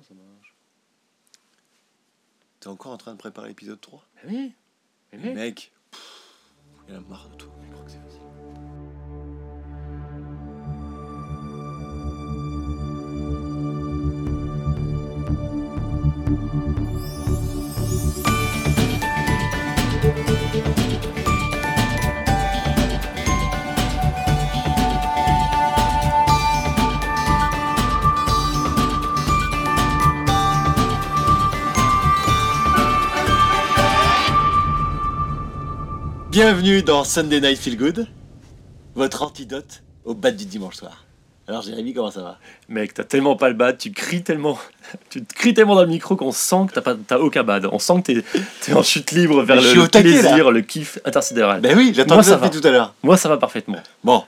comment ça marche T'es encore en train de préparer l'épisode 3 Oui. Mais mec, il a marre de tout. Bienvenue dans Sunday Night Feel Good, votre antidote au bad du dimanche soir. Alors Jérémy, comment ça va? Mec, t'as tellement pas le bad, tu cries tellement, tu te cries tellement dans le micro qu'on sent que t'as pas, t'as aucun bad. On sent que t'es, t'es en chute libre vers le, taquet, plaisir, le kiff intersidéral. Ben oui, j'attends Moi, ça depuis tout à l'heure. Moi, ça va parfaitement. Bon,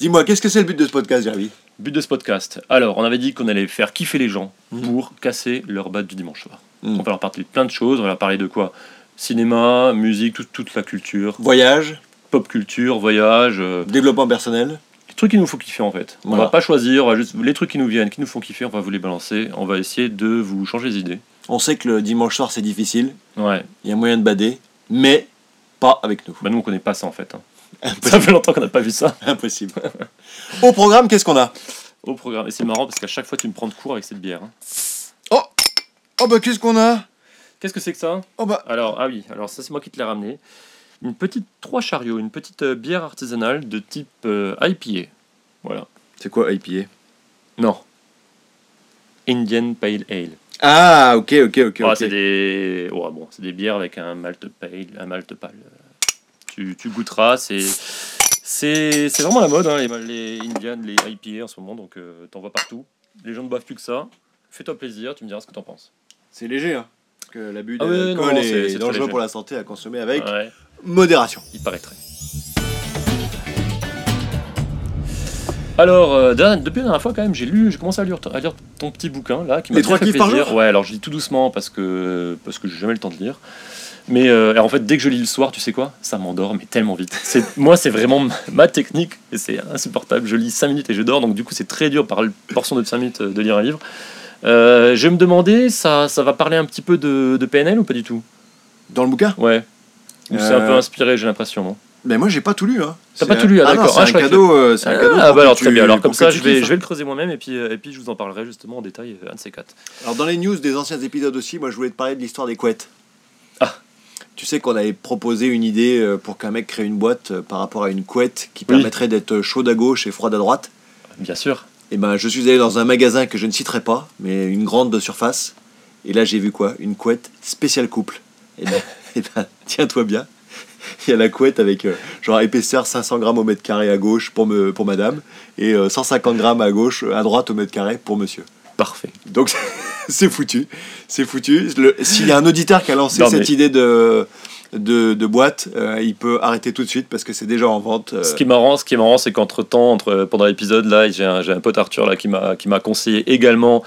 dis-moi, qu'est-ce que c'est le but de ce podcast, Jérémy? But de ce podcast. Alors, on avait dit qu'on allait faire kiffer les gens Mhm. pour casser leur bad du dimanche soir. Mhm. On va leur parler de plein de choses. On va leur parler de quoi? Cinéma, musique, toute, toute la culture, Voyage, pop culture, voyage, euh, développement personnel. les trucs qui nous font kiffer en fait. On Voilà. va pas choisir, on va juste les trucs qui nous viennent, qui nous font kiffer, on va vous les balancer. On va essayer de vous changer les idées. On sait que le dimanche soir c'est difficile, Ouais. il y a moyen de bader, mais pas avec nous. Bah nous on connaît pas ça en fait. hein. Ça fait longtemps qu'on n'a pas vu ça. Impossible. Au programme, qu'est-ce qu'on a? Au programme. Et c'est marrant parce qu'à chaque fois tu me prends de court avec cette bière. hein. Oh Oh bah qu'est-ce qu'on a? Qu'est-ce que c'est que ça Oh bah Alors, ah oui, alors ça c'est moi qui te l'ai ramené. Une petite trois chariots, une petite euh, bière artisanale de type euh, IPA. Voilà. C'est quoi IPA? Non. Indian Pale Ale. Ah ok ok ok. Ah, ok. c'est des, ouais, bon, c'est des bières avec un malt pale, un malt pâle. Tu, tu goûteras, c'est, c'est, c'est vraiment la mode, hein, les, les Indian, les IPA en ce moment, donc euh, t'en vois partout. Les gens ne boivent plus que ça. Fais-toi plaisir, tu me diras ce que t'en penses. C'est léger hein. Parce que l'abus Ah d'alcool non, c'est- est, dangereux pour la santé à consommer avec Ouais, modération. il paraîtrait. Alors, euh, depuis la dernière fois, quand même, j'ai lu, j'ai commencé à lire, à lire ton petit bouquin là, qui m'a fait kiffs par plaisir. jour Ouais, alors je lis tout doucement parce que parce que j'ai jamais le temps de lire. Mais euh, en fait, dès que je lis le soir, tu sais quoi? Ça m'endort, mais tellement vite. C'est moi, c'est vraiment ma- ma technique et c'est insupportable. Je lis 5 minutes et je dors, donc du coup, c'est très dur par portion de 5 minutes euh, de lire un livre. Euh, je me demandais, ça, ça va parler un petit peu de, de PNL ou pas du tout? Dans le bouquin? Ouais. Ou c'est un Euh, peu inspiré, j'ai l'impression, non? Mais moi j'ai pas tout lu hein. T'as C'est pas tout lu, ah, ah d'accord. C'est Ah, un que- cadeau. euh, c'est un cadeau Ah bah alors tu- très bien. Alors comme ça, je vais, je vais le creuser moi-même et puis, euh, et puis je vous en parlerai justement en détail, euh, un de ces quatre. Alors dans les news des anciens épisodes aussi, moi je voulais te parler de l'histoire des couettes. Ah. Tu sais qu'on avait proposé une idée euh, pour qu'un mec crée une boîte euh, par rapport à une couette qui Oui. permettrait d'être chaude à gauche et froide à droite. Bien sûr. Et ben je suis allé dans un magasin que je ne citerai pas, mais une grande de surface. Et là j'ai vu quoi? Une couette spéciale couple. Et ben, et ben, tiens-toi bien. Il y a la couette avec euh, genre épaisseur 500 grammes au mètre carré à gauche pour, me, pour madame et euh, 150 grammes à gauche, à droite au mètre carré pour monsieur. Parfait. Donc c'est foutu, c'est foutu. S'il y a un auditeur qui a lancé Non, cette mais- idée de, de, boîte, euh, il peut arrêter tout de suite parce que c'est déjà en vente. euh, Ce qui est marrant, ce qui est c'est qu'entre temps, entre, pendant l'épisode là, j'ai un, un pote Arthur là qui m'a qui m'a conseillé également,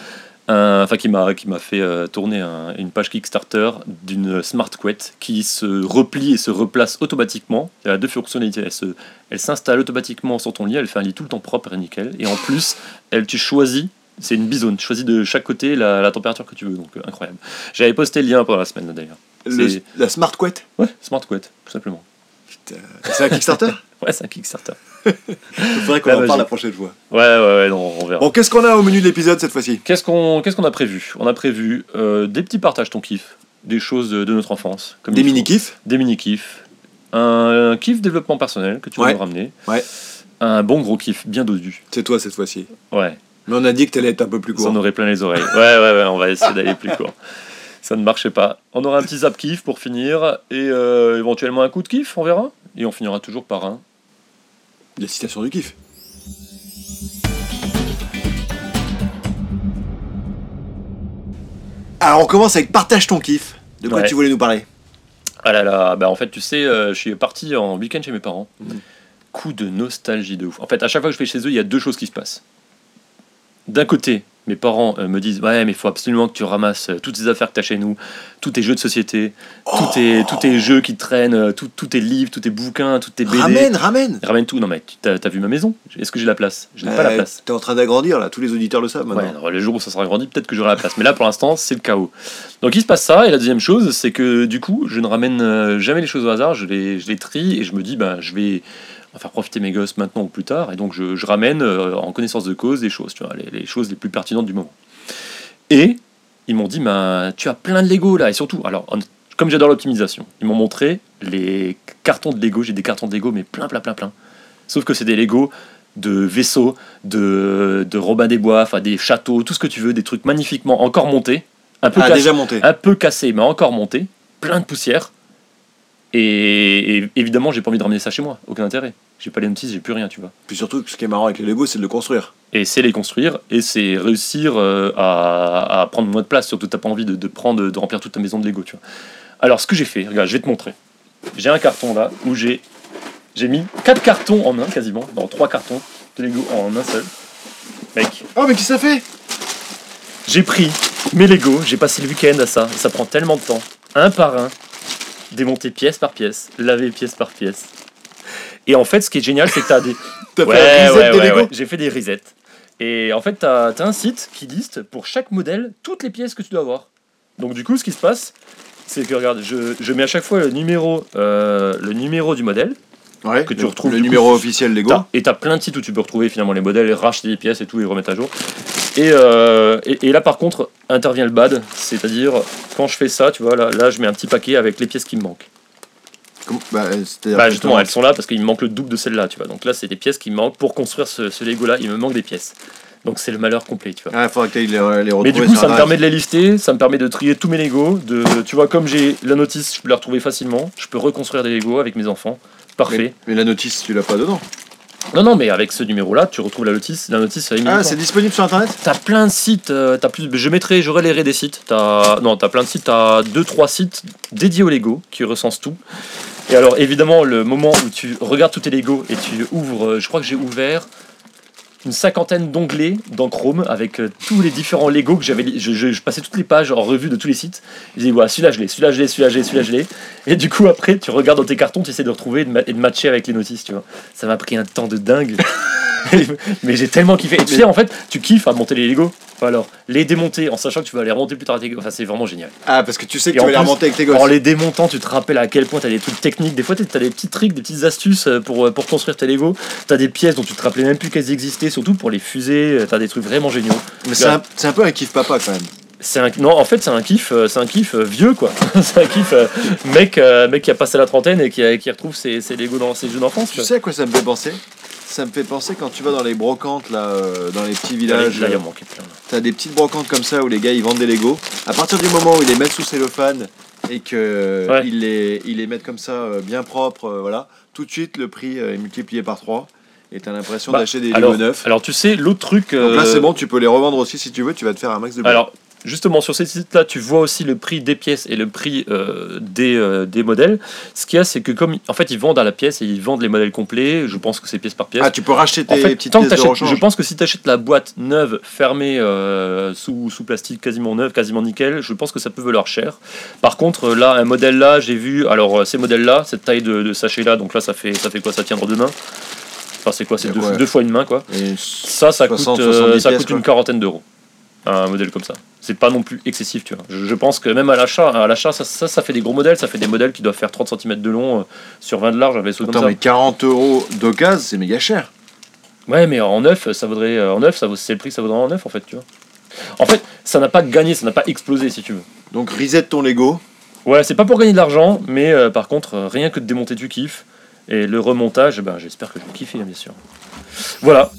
enfin qui m'a qui m'a fait euh, tourner un- une page Kickstarter d'une smart couette qui se replie et se replace automatiquement. Y a deux fonctionnalités. Elle se, elle s'installe automatiquement sur ton lit. Elle fait un lit tout le temps propre et nickel. Et en plus, elle tu choisis. C'est une bisone. Tu choisis de chaque côté la, température que tu veux. Donc incroyable. J'avais posté le lien pendant la semaine d'ailleurs. Le- la smart couette. Ouais, smart couette, tout simplement. C'est un Kickstarter Ouais, c'est un Kickstarter. Il faudrait qu'on La en parle la prochaine fois. Ouais, ouais, ouais, non, on verra. Bon, qu'est-ce qu'on a au menu de l'épisode cette fois-ci? Qu'est-ce qu'on qu'est-ce qu'on a prévu? On a prévu euh, des petits partages ton kiff, des choses de, de notre enfance, comme Des mini-kifs des mini kiffs, un, kiff développement personnel que tu vas Ouais. nous ramener, Ouais. un bon gros kiff bien dodu. C'est toi cette fois-ci. Ouais, Mais on a dit que t'allais être un peu plus ça court. en aurait plein les oreilles. Ouais, ouais, ouais, on va essayer d'aller plus court. Ça ne marchait pas. On aura un petit zap kiff pour finir et euh, éventuellement un coup de kiff, on verra. Et on finira toujours par un. La citation du kiff. Alors on commence avec partage ton kiff. De quoi Ouais. tu voulais nous parler? Ah là là, bah en fait, tu sais, euh, je suis parti en week-end chez mes parents. Mhm. Coup de nostalgie de ouf. En fait, à chaque fois que je vais chez eux, il y a deux choses qui se passent. D'un côté, mes parents euh, me disent Ouais, mais il faut absolument que tu ramasses euh, toutes tes affaires que tu as chez nous, tous tes jeux de société, tous, tes, tous tes jeux qui traînent, euh, tout- tous tes livres, tous tes bouquins, toutes tes BD. Ramène, ramène Ramène tout. Non, mais tu as, vu ma maison? Est-ce que j'ai la place? Je n'ai pas la place. T'es en train d'agrandir là, tous les auditeurs le savent maintenant. Ouais, alors, le jour où ça sera grandi, peut-être que j'aurai la place. Mais là, pour l'instant, c'est le chaos. Donc, il se passe ça. Et la deuxième chose, c'est que du coup, je ne ramène jamais les choses au hasard. Je les, je les trie et je me dis, ben, je vais en faire profiter mes gosses maintenant ou plus tard. Et donc, je, je ramène euh, en connaissance de cause des choses, tu vois, les, les choses les plus pertinentes du moment. Et ils m'ont dit, ben, tu as plein de Lego là. Et surtout, alors, comme j'adore l'optimisation, ils m'ont montré les cartons de Lego. J'ai des cartons de Lego, mais plein, plein, plein, plein. Sauf que c'est des Lego de vaisseaux, de, de Robin des Bois, enfin des châteaux, tout ce que tu veux, des trucs magnifiquement encore montés, un peu, Ah, déjà monté. un peu cassés, mais encore montés, plein de poussière. Et, et évidemment, j'ai pas envie de ramener ça chez moi, aucun intérêt. J'ai pas les notices, j'ai plus rien, tu vois. Puis surtout, ce qui est marrant avec les Lego, c'est de le construire. Et c'est les construire, et c'est réussir euh, à, à prendre moins de place, surtout t'as pas envie de, de prendre, de remplir toute ta maison de Lego, tu vois. Alors, ce que j'ai fait, regarde, je vais te montrer. J'ai un carton là où j'ai j'ai mis quatre cartons en un quasiment, dans trois cartons de Lego en un seul. Mec, Oh, mais qui ça fait? J'ai pris mes Lego, j'ai passé le week-end à ça, et ça prend tellement de temps, un par un, démonter pièce par pièce, laver pièce par pièce. Et en fait, ce qui est génial, c'est que t'as des. T'as Ouais, fait un reset ouais, des ouais. J'ai fait des resets. Et en fait, t'as as un site qui liste pour chaque modèle toutes les pièces que tu dois avoir. Donc du coup, ce qui se passe, c'est que regarde, je, je mets à chaque fois le numéro, euh, le numéro du modèle. Ouais, que tu retrouves le coup numéro officiel Lego. T'as- et t'as plein de sites où tu peux retrouver finalement les modèles, et racheter des pièces et tout et remettre à jour. Et, euh, et, et là par contre intervient le bad, c'est-à-dire quand je fais ça, tu vois, là, là je mets un petit paquet avec les pièces qui me manquent. Comment- bah, euh, Bah justement, elles sont là parce qu'il me manque le double de celle-là, tu vois. Donc là c'est des pièces qui me manquent pour construire ce, ce Lego là, il me manque des pièces. Donc c'est le malheur complet, tu vois. Ah, faudra que les, les. Mais du coup, ça me permet de les lister, ça me permet de trier tous mes Lego. De, tu vois, comme j'ai la notice, je peux la retrouver facilement. Je peux reconstruire des Lego avec mes enfants. Parfait. Mais, mais la notice, tu l'as pas dedans. Non, non, mais avec ce numéro-là, tu retrouves la notice. La notice, Ah, c'est disponible sur Internet T'as plein de sites, euh, t'as plus, je mettrai, je relayerai des sites. T'as, non, t'as plein de sites, t'as deux, trois sites dédiés au Lego qui recensent tout. Et alors, évidemment, le moment où tu regardes tous tes Lego et tu ouvres, euh, je crois que j'ai ouvert une cinquantaine d'onglets dans Chrome avec euh, tous les différents Lego que j'avais. Je, je- je passais toutes les pages en revue de tous les sites. Je dis, voilà, celui-là je l'ai, celui-là je l'ai, celui-là je l'ai, celui-là je l'ai. Et du coup, après, tu regardes dans tes cartons, tu essaies de retrouver et de, ma- et de matcher avec les notices, tu vois. Ça m'a pris un temps de dingue. Mais j'ai tellement kiffé. Et tu sais, en fait, tu kiffes à monter les Lego. Alors, les démonter en sachant que tu vas les remonter plus tard avec tes Lego. Enfin, c'est vraiment génial. Ah, parce que tu sais que Et tu en vas les plus, remonter avec tes gosses. En les démontant, tu te rappelles à quel point tu as des trucs techniques. Des fois, tu as des petits tricks, des petites astuces euh, pour, euh, pour construire tes Lego. Tu as des pièces dont tu te rappelais même plus qu'elles existaient, surtout pour les fusées. Tu as des trucs vraiment géniaux. Mais c'est un, c'est un peu un kiff papa quand même. C'est un non en fait c'est un kiff euh, c'est un kiff euh, vieux quoi c'est un kiff euh, mec mec qui a passé la trentaine et qui, qui retrouve ses, ses Lego dans ses jeux d'enfance Tu sais à quoi ça me fait penser? Ça me fait penser quand tu vas dans les brocantes là, dans les petits villages. là il y a manqué plein T'as des petites brocantes comme ça où les gars ils vendent des Lego. À partir du moment où ils les mettent sous cellophane et que Ouais. ils, les, ils les mettent comme ça bien propres, voilà, tout de suite le prix est multiplié par 3 et t'as l'impression Bah, d'acheter des alors, Lego neufs. alors tu sais l'autre truc Donc là c'est bon, tu peux les revendre aussi si tu veux, tu vas te faire un max de blé. Alors, justement, sur ces sites-là, tu vois aussi le prix des pièces et le prix euh, des, euh, des modèles. Ce qu'il y a, c'est que comme en fait ils vendent à la pièce et ils vendent les modèles complets, je pense que c'est pièce par pièce. ah, tu peux racheter tes en fait, petites tant que pièces de rechange. je pense que si tu achètes la boîte neuve, fermée, euh, sous, sous plastique quasiment neuve, quasiment nickel, je pense que ça peut valoir cher. Par contre, là, un modèle là, j'ai vu, alors ces modèles-là, cette taille de, de sachet là, donc là, ça fait, ça fait quoi? Ça tient dans deux mains Enfin, c'est quoi? C'est deux, fois une main, quoi. Et Ça, ça 60, coûte, 70 ça pièces, coûte quoi. une quarantaine d'euros. Un modèle comme ça. C'est pas non plus excessif, tu vois. Je, je pense que même à l'achat, à l'achat ça, ça, ça fait des gros modèles. Ça fait des modèles qui doivent faire 30 cm de long euh, sur 20 de large, un vaisseau Attends, comme ça. mais 40 euros d'occasion, c'est méga cher. Ouais, mais en neuf, ça vaudrait. euh, En neuf, ça vaut- c'est le prix que ça vaudrait en neuf, en fait, tu vois. En fait, ça n'a pas gagné, ça n'a pas explosé, si tu veux. Donc reset ton Lego. Ouais, c'est pas pour gagner de l'argent, mais euh, par contre, euh, rien que de démonter, tu kiffes. Et le remontage, ben, j'espère que je vais kiffer, bien sûr. Voilà.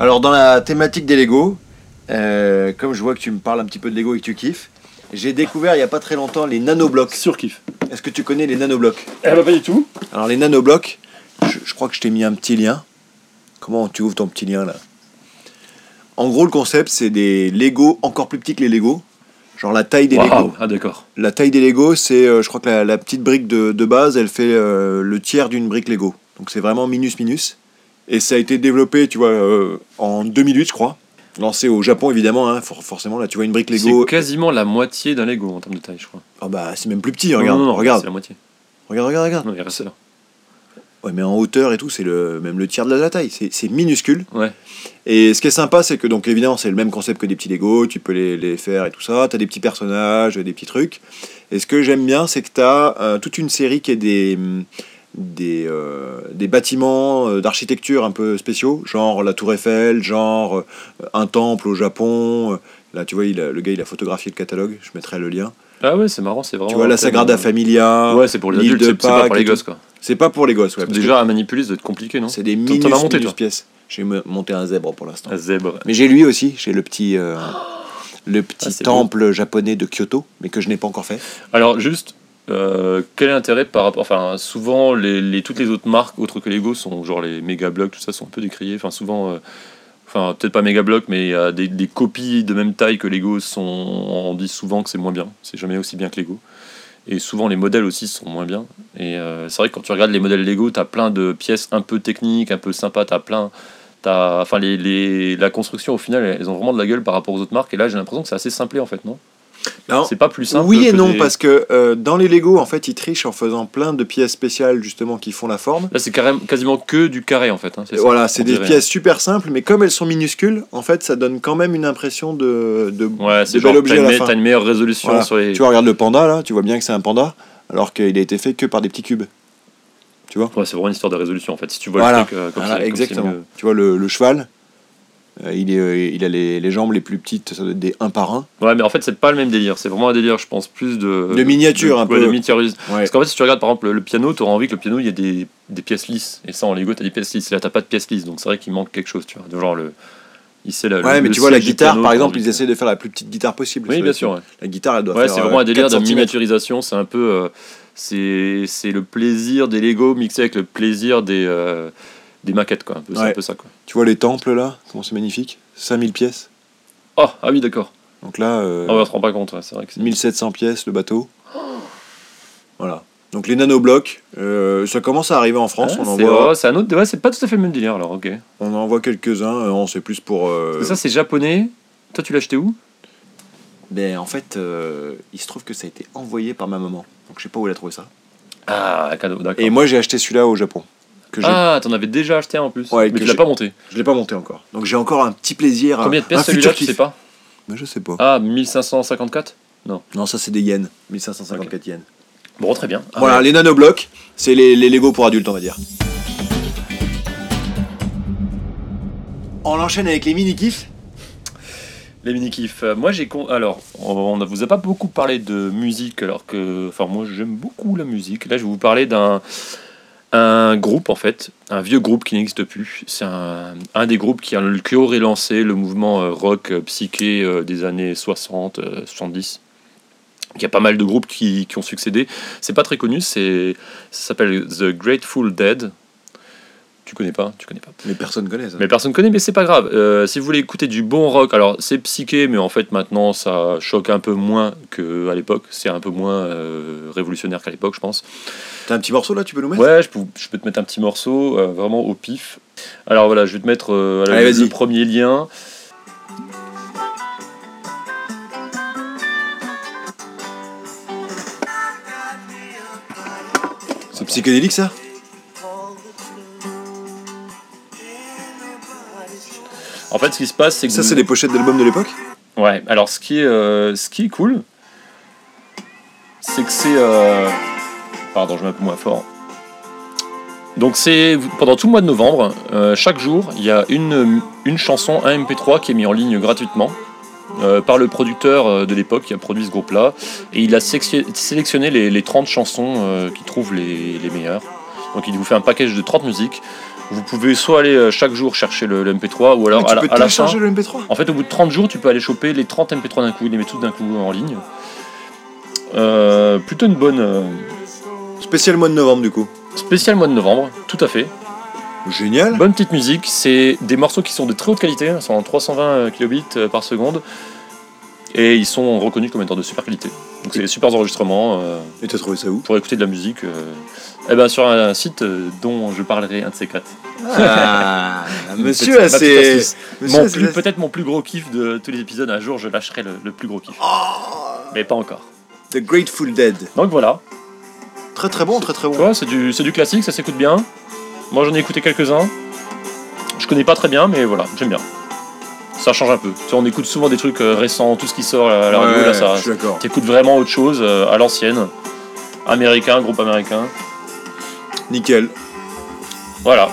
Alors dans la thématique des Lego, euh, comme je vois que tu me parles un petit peu de Lego et que tu kiffes, j'ai découvert il n'y a pas très longtemps les nanoblocs. Surkiff. Est-ce que tu connais les nanoblocs? Eh ben, pas du tout. Alors les nanoblocs, je, je crois que je t'ai mis un petit lien. Comment tu ouvres ton petit lien là? En gros le concept c'est des Lego encore plus petits que les Lego. Genre la taille des Waouh. Lego. Ah, d'accord. La taille des Lego c'est, euh, je crois que la, la petite brique de, de base elle fait euh, le tiers d'une brique Lego. Donc c'est vraiment minus minus. Et ça a été développé, tu vois, euh, en 2008, je crois. Lancé au Japon, évidemment. Hein, for- forcément, là, tu vois une brique Lego. C'est quasiment la moitié d'un Lego en termes de taille, je crois. Ah bah, c'est même plus petit, regarde. Non, non, non, regarde. C'est la moitié. regarde, regarde, regarde. Non, il reste là. Ouais, mais en hauteur et tout, c'est le, même le tiers de la taille. C'est minuscule. Ouais. Et ce qui est sympa, c'est que, donc évidemment, c'est le même concept que des petits Lego, tu peux les, les faire et tout ça. Tu as des petits personnages, des petits trucs. Et ce que j'aime bien, c'est que tu as toute une série qui est des, des, euh, des bâtiments euh, d'architecture un peu spéciaux, genre la Tour Eiffel, genre euh, un temple au Japon. Là, tu vois, il a- le gars, il a photographié le catalogue, je mettrai le lien. Ah ouais, c'est marrant, c'est vraiment. tu vois, la Sagrada Familia, Ouais, c'est pour les adultes, c'est pas pour les gosses, quoi. C'est pas pour les gosses, ouais. parce que Déjà, à manipuler, ça doit être compliqué, non c'est des minus, monté, minus pièces. J'ai monté un zèbre pour l'instant. Un zèbre. Mais j'ai lui aussi, j'ai le petit, euh, le petit Ah, c'est temple japonais de Kyoto, mais que je n'ai pas encore fait. Alors, juste, euh, quel est l'intérêt par rapport. Enfin, souvent, toutes les autres marques, autres que Lego, sont genre les méga blocs, tout ça, sont un peu décriés. Enfin, souvent. euh, Enfin, peut-être pas méga blocs, mais des, copies de même taille que Lego sont. On dit souvent que c'est moins bien. C'est jamais aussi bien que Lego. Et souvent, les modèles aussi sont moins bien. Et euh, c'est vrai que quand tu regardes les modèles Lego, tu as plein de pièces un peu techniques, un peu sympas. Tu as plein. T'as, enfin, la construction, au final, elles ont vraiment de la gueule par rapport aux autres marques. Et là, j'ai l'impression que c'est assez simplé, en fait, Non? C'est pas plus simple. Oui et que non, des- parce que euh, dans les Lego, en fait, ils trichent en faisant plein de pièces spéciales, justement, qui font la forme. Là, c'est carrément, quasiment que du carré en fait. hein, ça, Voilà, c'est des dirait. pièces super simples, mais comme elles sont minuscules, en fait, ça donne quand même une impression de, de, Ouais, c'est de bel objet t'as à une, meilleure résolution Voilà. sur les. Tu vois, regarde le panda, là, tu vois bien que c'est un panda, alors qu'il a été fait que par des petits cubes. Tu vois Ouais, c'est vraiment une histoire de résolution en fait. Si tu vois Voilà. le truc euh, comme Voilà, c'est- comme c'est exactement. mieux. Tu vois, le, le cheval, il, est, euh, il a les, les jambes les plus petites, ça doit être des 1 par 1. Ouais, mais en fait, c'est pas le même délire. C'est vraiment un délire, je pense, plus de. De miniature, de- un ouais, peu. de miniaturise. Ouais. Parce qu'en fait, si tu regardes par exemple le, piano, tu auras envie que le piano, il y ait des, des pièces lisses. Et ça, en Lego, t'as des pièces lisses. Là, t'as pas de pièces lisses. Donc c'est vrai qu'il manque quelque chose, tu vois. De genre le. Il sait la, Ouais, le- mais le tu vois, la guitare, piano, par exemple, ils essaient de faire la plus petite guitare possible. Oui, bien sûr. ouais. La guitare, elle doit Ouais, faire. c'est euh, vraiment un délire 4 de miniaturisation. C'est un peu. euh, c'est c'est le plaisir des Lego mixé avec le plaisir des, euh, des maquettes, quoi. C'est Ouais. un peu ça, quoi. Tu vois les temples là? Comment c'est magnifique? 5000 pièces. Oh, ah oui, d'accord. Donc là, euh, Ah ouais, on se rend pas compte, ouais, c'est vrai que c'est. 1700 pièces le bateau. Voilà. Donc les nanoblocs, euh, ça commence à arriver en France. Ah, on, en c'est voit, ouais, c'est un autre. Ouais, c'est pas tout à fait le même délire alors, ok. on en voit quelques-uns. euh, on sait plus pour. euh, Ça, c'est japonais. Toi, tu l'as acheté où? Ben, en fait, il se trouve que ça a été envoyé par ma maman. Donc je sais pas où elle a trouvé ça. Ah, cadeau, d'accord. Et moi j'ai acheté celui-là au Japon. Que j'ai- Ah, t'en avais déjà acheté un en plus. Ouais, mais que tu l'as pas monté. Je l'ai pas monté encore. Donc j'ai encore un petit plaisir. Combien de pièces celui-là, tu sais pas? Mais je sais pas. Ah, 1554 Non, ça c'est des yens. 1554 yens. Bon, très bien. Ah, Voilà, ouais. les nanoblocs, c'est les, les Lego pour adultes, on va dire. On enchaîne avec les mini-kifs. Les mini-kifs. Euh, Moi, j'ai. con- Alors, on ne vous a pas beaucoup parlé de musique, alors que. Enfin, moi, j'aime beaucoup la musique. Là, je vais vous parler d'un. Un groupe, en fait, un vieux groupe qui n'existe plus. C'est un, des groupes qui, a, qui aurait lancé le mouvement euh, rock euh, psyché euh, des années 60, euh, 70. Il y a pas mal de groupes qui, qui ont succédé. C'est pas très connu, c'est, ça s'appelle The Grateful Dead. Tu connais pas Tu connais pas Mais personne connaît ça. mais personne connaît, mais c'est pas grave. Euh, si vous voulez écouter du bon rock, alors c'est psyché, mais en fait maintenant ça choque un peu moins qu'à l'époque. C'est un peu moins euh, révolutionnaire qu'à l'époque, je pense. T'as un petit morceau là, tu peux nous mettre? Ouais, je peux, je peux te mettre un petit morceau, euh, vraiment au pif. Alors voilà, je vais te mettre voilà, Allez, le premier lien. C'est psychédélique ça? En fait, ce qui se passe, c'est que Ça, c'est des pochettes d'albums de l'époque Ouais, alors ce qui est, euh, ce qui est cool, c'est que c'est. euh, Pardon, je mets un peu moins fort. Donc c'est pendant tout le mois de novembre, euh, chaque jour, il y a une, une chanson, un MP3 qui est mis en ligne gratuitement euh, par le producteur de l'époque qui a produit ce groupe-là. Et il a sélectionné- sélectionné les, les 30 chansons euh, qu'il trouve les, les meilleures. Donc il vous fait un package de 30 musiques. Vous pouvez soit aller euh, chaque jour chercher le, le MP3 ou alors Mais à Tu la, peux à la fin. le MP3 En fait, au bout de 30 jours, tu peux aller choper les 30 MP3 d'un coup, les met tous d'un coup en ligne. Euh, plutôt une bonne. euh, Spécial mois de novembre du coup. spécial mois de novembre, tout à fait. Génial. Bonne petite musique, c'est des morceaux qui sont de très haute qualité, ils sont en 320 kilobits euh, par seconde, et ils sont reconnus comme étant de super qualité. Donc c'est des super enregistrements euh, Et t'as trouvé ça où? pour écouter de la musique. euh, eh ben sur un site euh, dont je parlerai un de ces quatre. Ah, monsieur, petite- a ma petite ses- astuce. monsieur Mon a ses- plus- Peut-être mon plus gros kiff de tous les épisodes. Un jour, je lâcherai le, le plus gros kiff. Oh, Mais pas encore. The Grateful Dead. Donc voilà. Très très bon, très très Tu bon. vois, c'est du, c'est du classique, ça s'écoute bien. Moi, j'en ai écouté quelques-uns. Je connais pas très bien, mais voilà, j'aime bien. Ça change un peu. Tu sais, on écoute souvent des trucs euh, récents, tout ce qui sort à la radio, Ouais, là, ça. T'écoutes vraiment autre chose, euh, à l'ancienne. Américain, groupe américain. Nickel. Voilà.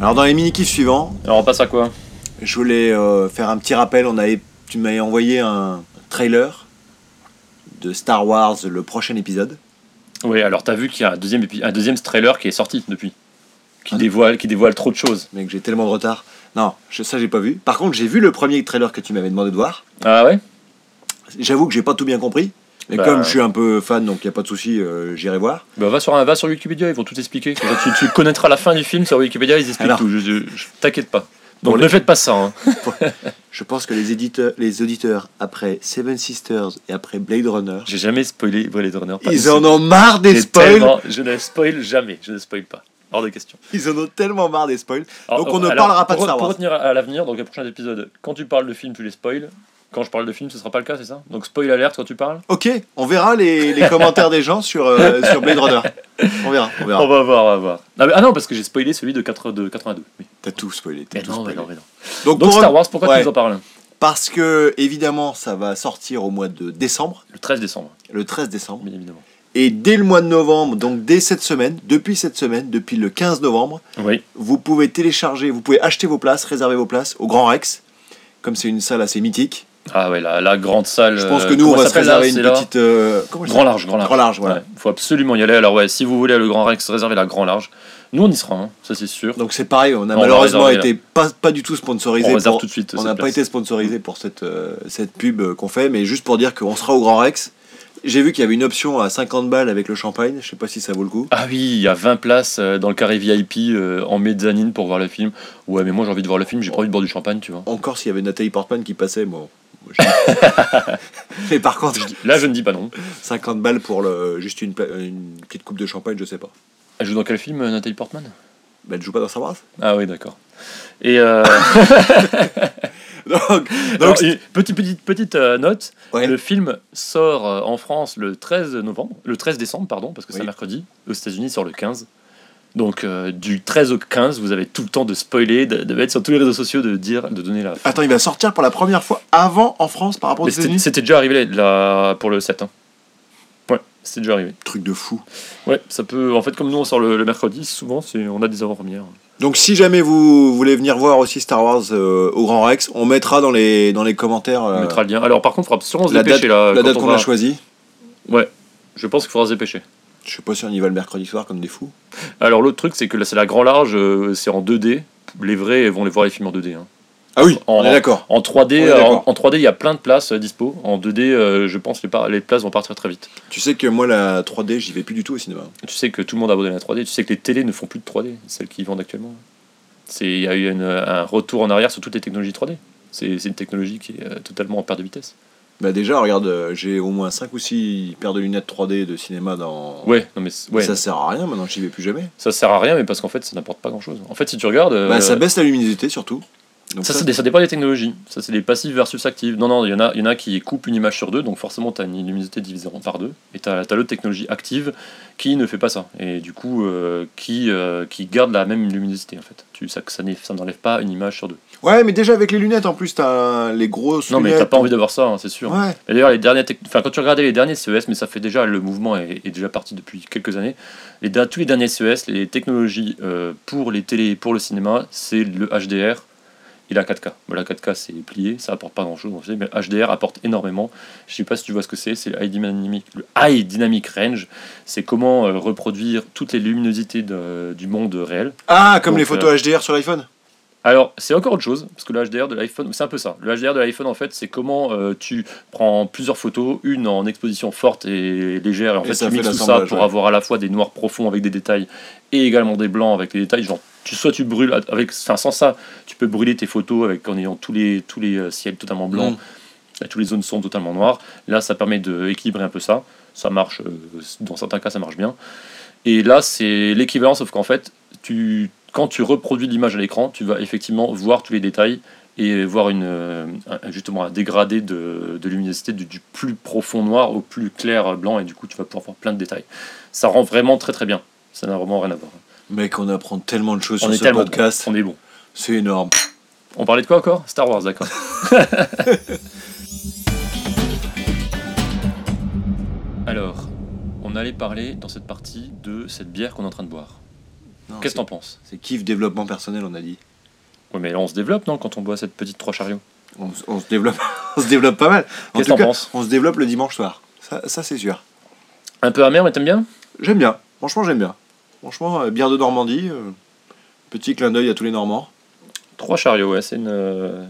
Alors dans les mini-kifs suivants, Alors, on passe à quoi? je voulais euh, faire un petit rappel. On avait, tu m'avais envoyé un trailer de Star Wars, le prochain épisode. Oui, alors t'as vu qu'il y a un deuxième, épi- un deuxième trailer qui est sorti depuis. Qui, dévoile, qui dévoile trop de choses. Mec, j'ai tellement de retard. Non, je- ça j'ai pas vu. Par contre, j'ai vu le premier trailer que tu m'avais demandé de voir. Ah ouais? J'avoue que j'ai pas tout bien compris. Mais Bah, comme je suis un peu fan, donc il a pas de souci, euh, j'irai voir. bah, va, sur un, va sur Wikipédia, ils vont tout expliquer. Ça, tu, tu connaîtras la fin du film sur Wikipédia, ils expliquent Alors. tout. Je, je- je- T'inquiète pas. Donc Pour ne les- faites pas ça. hein. Je pense que les éditeurs, les auditeurs après Seven Sisters et après Blade Runner, J'ai jamais spoilé Blade Runner. pas ils en ont marre des spoils. Je ne spoil jamais, je ne spoil pas. Hors de question. Ils en ont tellement marre des spoils. Alors, Donc on ne alors, parlera pas de pour, Star Pour Wars. retenir à l'avenir, donc les prochains épisodes, quand tu parles de film, tu les spoil. Quand je parle de film, ce sera pas le cas, c'est ça? Donc spoil alerte quand tu parles? Ok, on verra les, les commentaires des gens sur, euh, sur Blade Runner. On verra, on verra. On va voir, on va voir. Ah, mais- ah non, parce que j'ai spoilé celui de, 4, de 82. Oui. T'as tout spoilé. t'as Mais tout non, mais spoilé. non, mais non. Donc, Donc pour- Star Wars, pourquoi ouais, tu nous en parles? Parce que évidemment, ça va sortir au mois de décembre, Le 13 décembre, le 13 décembre. bien évidemment. Et dès le mois de novembre, donc dès cette semaine, depuis cette semaine, depuis le 15 novembre, Oui. vous pouvez télécharger, vous pouvez acheter vos places, réserver vos places au Grand Rex. Comme c'est une salle assez mythique. Ah ouais, la, la grande salle. Je pense euh, que nous, comment on va se s'appelle, là réserver une petite. euh, Grand large, grand large. Grand large, voilà. Ouais, faut absolument y aller. Alors ouais, si vous voulez au Grand Rex, réservez la Grand Large. Nous, on y sera, hein, ça c'est sûr. Donc c'est pareil, on a On malheureusement réserver, été pas, pas du tout sponsorisé. On réserve pour- tout de suite. On cette n'a pas été sponsorisé pour cette, euh, cette pub euh, qu'on fait, mais juste pour dire qu'on sera au Grand Rex. J'ai vu qu'il y avait une option à 50 balles avec le champagne, je sais pas si ça vaut le coup. Ah oui, il y a 20 places euh, dans le carré VIP euh, en mezzanine pour voir le film. Ouais, mais moi j'ai envie de voir le film, j'ai pas envie de boire du champagne, tu vois. Encore s'il y avait Nathalie Portman qui passait, bon. mais par contre, Là, je ne dis pas non. 50 balles pour le, juste une, petite coupe de champagne, je sais pas. Elle joue dans quel film, euh, Nathalie Portman? Bah, elle joue pas dans Star Wars Ah oui, d'accord. Et euh, Donc, petite, petite, petite euh, note, ouais. le film sort euh, en France le 13 novembre, le 13 décembre, pardon, parce que c'est mercredi. Aux États-Unis, il sort le 15. Donc euh, du 13 au 15, vous avez tout le temps de spoiler, de, de mettre sur tous les réseaux sociaux, de dire, de donner la. Attends, il va sortir pour la première fois avant en France par rapport aux États-Unis c'était déjà arrivé là, pour le 7. hein. Ouais, c'était déjà arrivé. Truc de fou. Ouais, ça peut. En fait, comme nous on sort le, le mercredi, souvent c'est on a des avant-premières. Donc si jamais vous voulez venir voir aussi Star Wars euh, au Grand Rex, on mettra dans les, dans les commentaires On euh, mettra le lien. Alors par contre, il faudra sûrement se la date, là. la date on qu'on va- a choisie. Ouais, je pense qu'il faudra se dépêcher. Je sais pas si on y va le mercredi soir comme des fous. Alors l'autre truc, c'est que là c'est la grand large, euh, c'est en 2D. Les vrais vont les voir les films en 2D. hein. Ah oui, En- on est d'accord. En 3D, On est euh, d'accord. en, en 3D, il y a plein de places euh, dispo. En 2D, euh, je pense les, les places vont partir très vite. Tu sais que moi la 3D, j'y vais plus du tout au cinéma. Tu sais que tout le monde a abandonné la 3D. Tu sais que les télés ne font plus de 3D, celles qui vendent actuellement. Il y a eu une- un retour en arrière sur toutes les technologies 3D. C'est une technologie qui est totalement en perte de vitesse. Bah déjà, regarde, j'ai au moins 5 ou 6 paires de lunettes 3D de cinéma dans... Ouais, non mais ouais, Ça sert à rien maintenant, j'y vais plus jamais. ça sert à rien, mais parce qu'en fait ça n'apporte pas grand chose. En fait, si tu regardes, euh, Bah ça baisse la luminosité surtout. Donc ça, ça dépend des technologies. Ça, c'est des passifs versus actifs. Non, non, il y, en a- il y en a qui coupent une image sur deux, donc forcément, tu as une luminosité divisée par deux. Et tu as, l'autre technologie active qui ne fait pas ça. Et du coup, euh, qui, euh, qui garde la même luminosité, en fait. Tu, ça ça, n'enlève pas une image sur deux. Ouais, mais déjà avec les lunettes en plus, t'as les grosses Non, mais lunettes. t'as pas envie d'avoir ça, hein, c'est sûr. Ouais. Et D'ailleurs, les enfin, quand tu regardais les derniers CES, mais ça fait déjà, le mouvement est, est déjà parti depuis quelques années. Les, tous les derniers CES, les technologies euh, pour les télés, pour le cinéma, c'est le HDR et la 4K. Bon, la 4K, c'est plié, ça apporte pas grand chose, on sait, mais HDR apporte énormément. Je sais pas si tu vois ce que c'est, c'est le High Dynamic, le High Dynamic Range. C'est comment euh, reproduire toutes les luminosités de- du monde réel. Ah, comme Donc, les photos HDR sur l'iPhone? Alors, c'est encore autre chose, parce que le HDR de l'iPhone, c'est un peu ça. Le HDR de l'iPhone, en fait, c'est comment euh, tu prends plusieurs photos, une en exposition forte et légère, et en Et fait, ça tu mixes tout ça pour ouais. avoir à la fois des noirs profonds avec des détails et également des blancs avec des détails. Genre, tu, soit tu brûles, avec, enfin, sans ça, tu peux brûler tes photos avec, en ayant tous les, tous les euh, ciels totalement blancs. Mm. Là, toutes les zones sont totalement noires. Là, ça permet d'équilibrer un peu ça. Ça marche, euh, dans certains cas, ça marche bien. Et là, c'est l'équivalent, sauf qu'en fait, tu, quand tu reproduis l'image à l'écran, tu vas effectivement voir tous les détails et voir une, euh, un- justement un dégradé de, de luminosité du, du plus profond noir au plus clair blanc, et du coup, tu vas pouvoir voir plein de détails. Ça rend vraiment très très bien. Ça n'a vraiment rien à voir. Mec, on apprend tellement de choses On sur ce bon. podcast. On est bon. C'est énorme. On parlait de quoi encore? Star Wars, d'accord. Alors, on allait parler dans cette partie de cette bière qu'on est en train de boire. Qu'est-ce que t'en penses? C'est kiff développement personnel, on a dit. Ouais, mais là, on se développe, non, quand on boit cette petite trois chariots? On, se développe, on se développe pas mal. Qu'est-ce que t'en penses? on se développe le dimanche soir. Ça, ça c'est sûr. Un peu amer, mais t'aimes bien? J'aime bien. Franchement, j'aime bien. Franchement, euh, bière de Normandie. euh, petit clin d'œil à tous les Normands. Trois chariots, ouais, c'est une euh,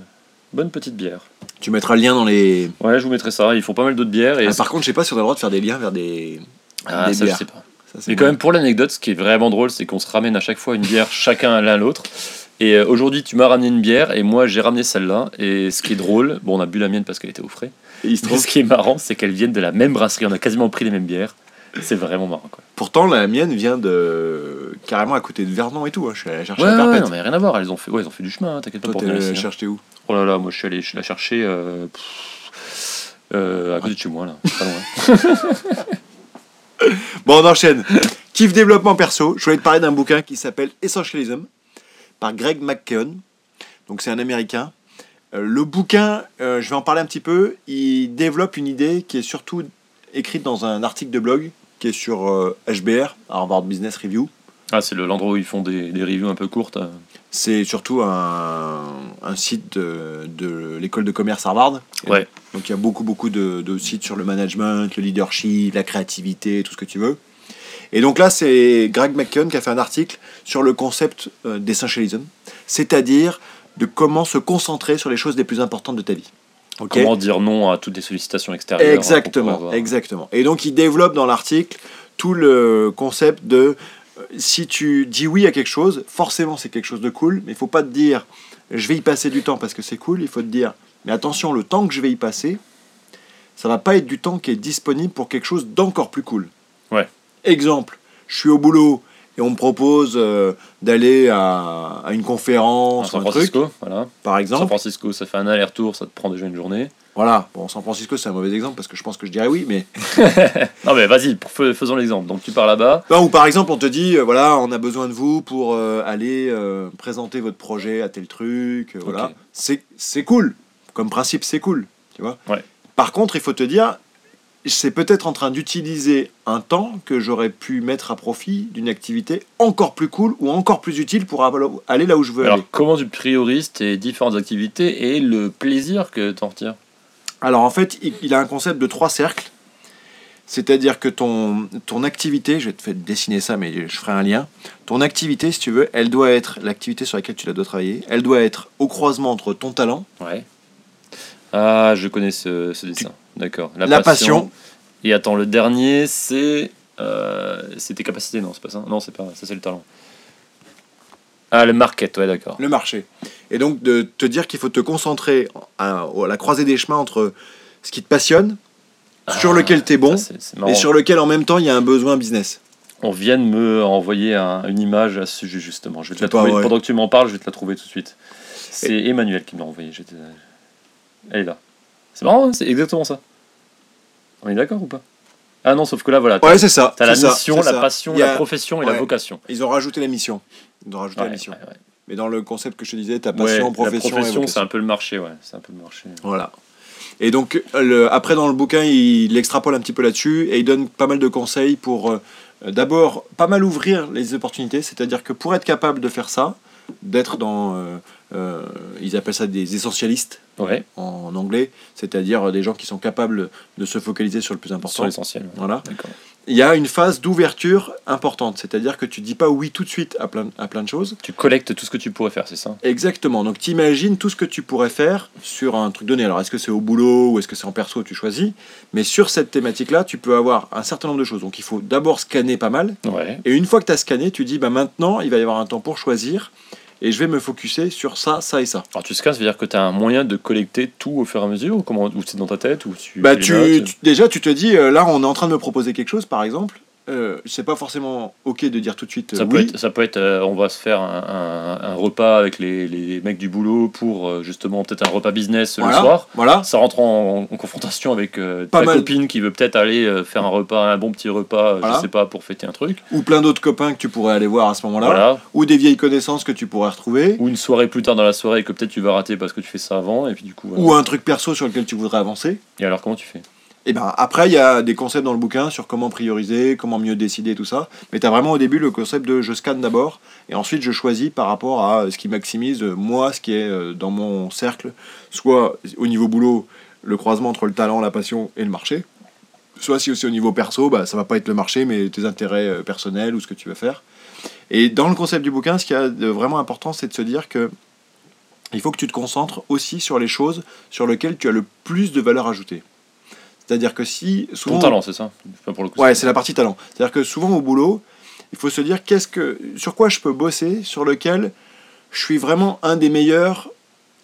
bonne petite bière. Tu mettras le lien dans les. Ouais, je vous mettrai ça. Ils font pas mal d'autres bières. Et Ah, par contre, je sais pas si on a le droit de faire des liens vers des. Ah, des ça, je sais pas. Mais quand même, pour l'anecdote, ce qui est vraiment drôle, c'est qu'on se ramène à chaque fois une bière chacun l'un l'autre. Et euh, aujourd'hui, tu m'as ramené une bière et moi, j'ai ramené celle-là. Et ce qui est drôle, bon, on a bu la mienne parce qu'elle était au frais. Et il se Mais trouve- ce qui est marrant, c'est qu'elles viennent de la même brasserie. On a quasiment pris les mêmes bières. C'est vraiment marrant, quoi. Pourtant, la mienne vient de. carrément à côté de Vernon et tout. hein. Je suis allé la chercher Ouais, à ouais, Perpète. non, mais rien à voir. Elles ont fait, ouais, elles ont fait du chemin. hein, T'inquiète pas Toi, pour venir hein. chercher où? Oh là là, moi, je suis allé la chercher euh, euh, à côté de chez moi, là. Pas loin. Bon, on enchaîne. Kiff développement perso. Je voulais te parler d'un bouquin qui s'appelle Essentialism par Greg McKeown. Donc, c'est un américain. Euh, le bouquin, euh, je vais en parler un petit peu. Il développe une idée qui est surtout écrite dans un article de blog qui est sur euh, HBR, Harvard Business Review. Ah, c'est le- l'endroit où ils font des, des reviews un peu courtes. Euh. C'est surtout un, un site de, de l'école de commerce Harvard. Ouais. Donc il y a beaucoup, beaucoup de, de sites sur le management, le leadership, la créativité, tout ce que tu veux. Et donc là, c'est Greg McKeown qui a fait un article sur le concept euh, d'essentialism, c'est-à-dire de comment se concentrer sur les choses les plus importantes de ta vie. Comment dire non à toutes les sollicitations extérieures hein, Exactement, avoir. exactement. Et donc il développe dans l'article tout le concept de euh, si tu dis oui à quelque chose, forcément c'est quelque chose de cool, mais il faut pas te dire je vais y passer du temps parce que c'est cool, il faut te dire mais attention, le temps que je vais y passer, ça va pas être du temps qui est disponible pour quelque chose d'encore plus cool. Ouais. Exemple, je suis au boulot et on me propose euh, d'aller à, à une À conférence ou San un truc, Francisco, voilà. par San exemple. Francisco, ça fait un aller-retour, ça te prend déjà une journée. Voilà, bon, San Francisco c'est un mauvais exemple parce que je pense que je dirais oui, mais Non mais vas-y, faisons l'exemple. Donc tu pars là-bas. Non, ou par exemple, on te dit, euh, voilà, on a besoin de vous pour euh, aller présenter votre projet à tel truc. voilà. C'est cool. Comme principe, c'est cool. Tu vois Ouais. Par contre, il faut te dire, c'est peut-être en train d'utiliser un temps que j'aurais pu mettre à profit d'une activité encore plus cool ou encore plus utile pour aller là où je veux Alors aller. comment tu priorises tes différentes activités et le plaisir que t'en retires? Alors en fait, il, a un concept de trois cercles. C'est-à-dire que ton, ton activité, je vais te faire dessiner ça, mais je ferai un lien. Ton activité, si tu veux, elle doit être l'activité sur laquelle tu la dois travailler. Elle doit être au croisement entre ton talent, Ouais. Ah, je connais ce, ce dessin. D'accord. la, passion. Et attends, le dernier, c'est. Euh, c'est tes capacités, non, c'est pas ça Non, c'est pas ça, c'est le talent. Ah, le market, ouais, d'accord. le marché. Et donc de te dire qu'il faut te concentrer à, à la croisée des chemins entre ce qui te passionne, sur Ah, lequel tu es bon, ça, et sur lequel en même temps il y a un besoin business. On vient de me envoyer un- une image à ce sujet, justement. Je vais te la pas trouver. Pendant que tu m'en parles, je vais te la trouver tout de suite. C'est Emmanuel qui me l'a envoyé. j'étais- Elle est là. C'est marrant, hein, c'est exactement ça. On est d'accord ou pas? Ah non, sauf que là, voilà. Ouais, c'est ça. t'as la ça, mission, la ça. passion, Il a- la profession et la vocation. Ils ont rajouté la mission. Ils ont rajouté Ouais, la mission. ouais. Mais dans le concept que je te disais, ta passion, la profession, et profession, c'est un peu le marché, ouais. C'est un peu le marché. Voilà. Et donc, le- après, dans le bouquin, il extrapole un petit peu là-dessus et il donne pas mal de conseils pour euh, d'abord pas mal ouvrir les opportunités. C'est-à-dire que pour être capable de faire ça, d'être dans. euh, euh, ils appellent ça des essentialistes Ouais, en anglais, c'est-à-dire des gens qui sont capables de se focaliser sur le plus sur important. l'essentiel. ouais. Voilà. Il y a une phase d'ouverture importante, c'est-à-dire que tu dis pas oui tout de suite à plein, à plein de choses. Tu collectes tout ce que tu pourrais faire, c'est ça? Exactement. Donc, t'imagines tout ce que tu pourrais faire sur un truc donné. Alors, est-ce que c'est au boulot ou est-ce que c'est en perso, tu choisis. Mais sur cette thématique-là, tu peux avoir un certain nombre de choses. Donc, il faut d'abord scanner pas mal. Ouais. Et une fois que tu as scanné, tu dis, bah, maintenant, il va y avoir un temps pour choisir. Et je vais me focuser sur ça, ça et ça. Alors tu scannes, ça veut dire que tu as un moyen de collecter tout au fur et à mesure ou comment ou c'est dans ta tête ou tu Bah, tu- déjà, tu te dis, euh, là, on est en train de me proposer quelque chose, par exemple. Euh, c'est pas forcément ok de dire tout de suite euh, Ça peut être, ça peut être euh, on va se faire un, un- un repas avec les, les mecs du boulot pour justement peut-être un repas business Voilà. le soir. Voilà. Ça rentre en, en confrontation avec Pas ta mal. copine qui veut peut-être aller faire un repas, un bon petit repas, Voilà. je sais pas, pour fêter un truc. Ou plein d'autres copains que tu pourrais aller voir à ce moment-là. Voilà. Ou des vieilles connaissances que tu pourrais retrouver. Ou une soirée plus tard dans la soirée que peut-être tu vas rater parce que tu fais ça avant et puis du coup. Ou un truc perso sur lequel tu voudrais avancer. Et alors comment tu fais? Et ben après, il y a des concepts dans le bouquin sur comment prioriser, comment mieux décider, tout ça. Mais tu as vraiment au début le concept de je scanne d'abord et ensuite je choisis par rapport à ce qui maximise moi, ce qui est euh, dans mon cercle, soit au niveau boulot, le croisement entre le talent, la passion et le marché. Soit si aussi au niveau perso, bah, ça va pas être le marché, mais tes intérêts euh, personnels ou ce que tu veux faire. Et dans le concept du bouquin, ce qui de vraiment important, c'est de se dire que il faut que tu te concentres aussi sur les choses sur lesquelles tu as le plus de valeur ajoutée. C'est-à-dire que si souvent Ton talent, c'est ça Pas pour le coup. Ouais, c'est la partie talent. C'est-à-dire que souvent au boulot, il faut se dire qu'est-ce que, sur quoi je peux bosser, sur lequel je suis vraiment un des meilleurs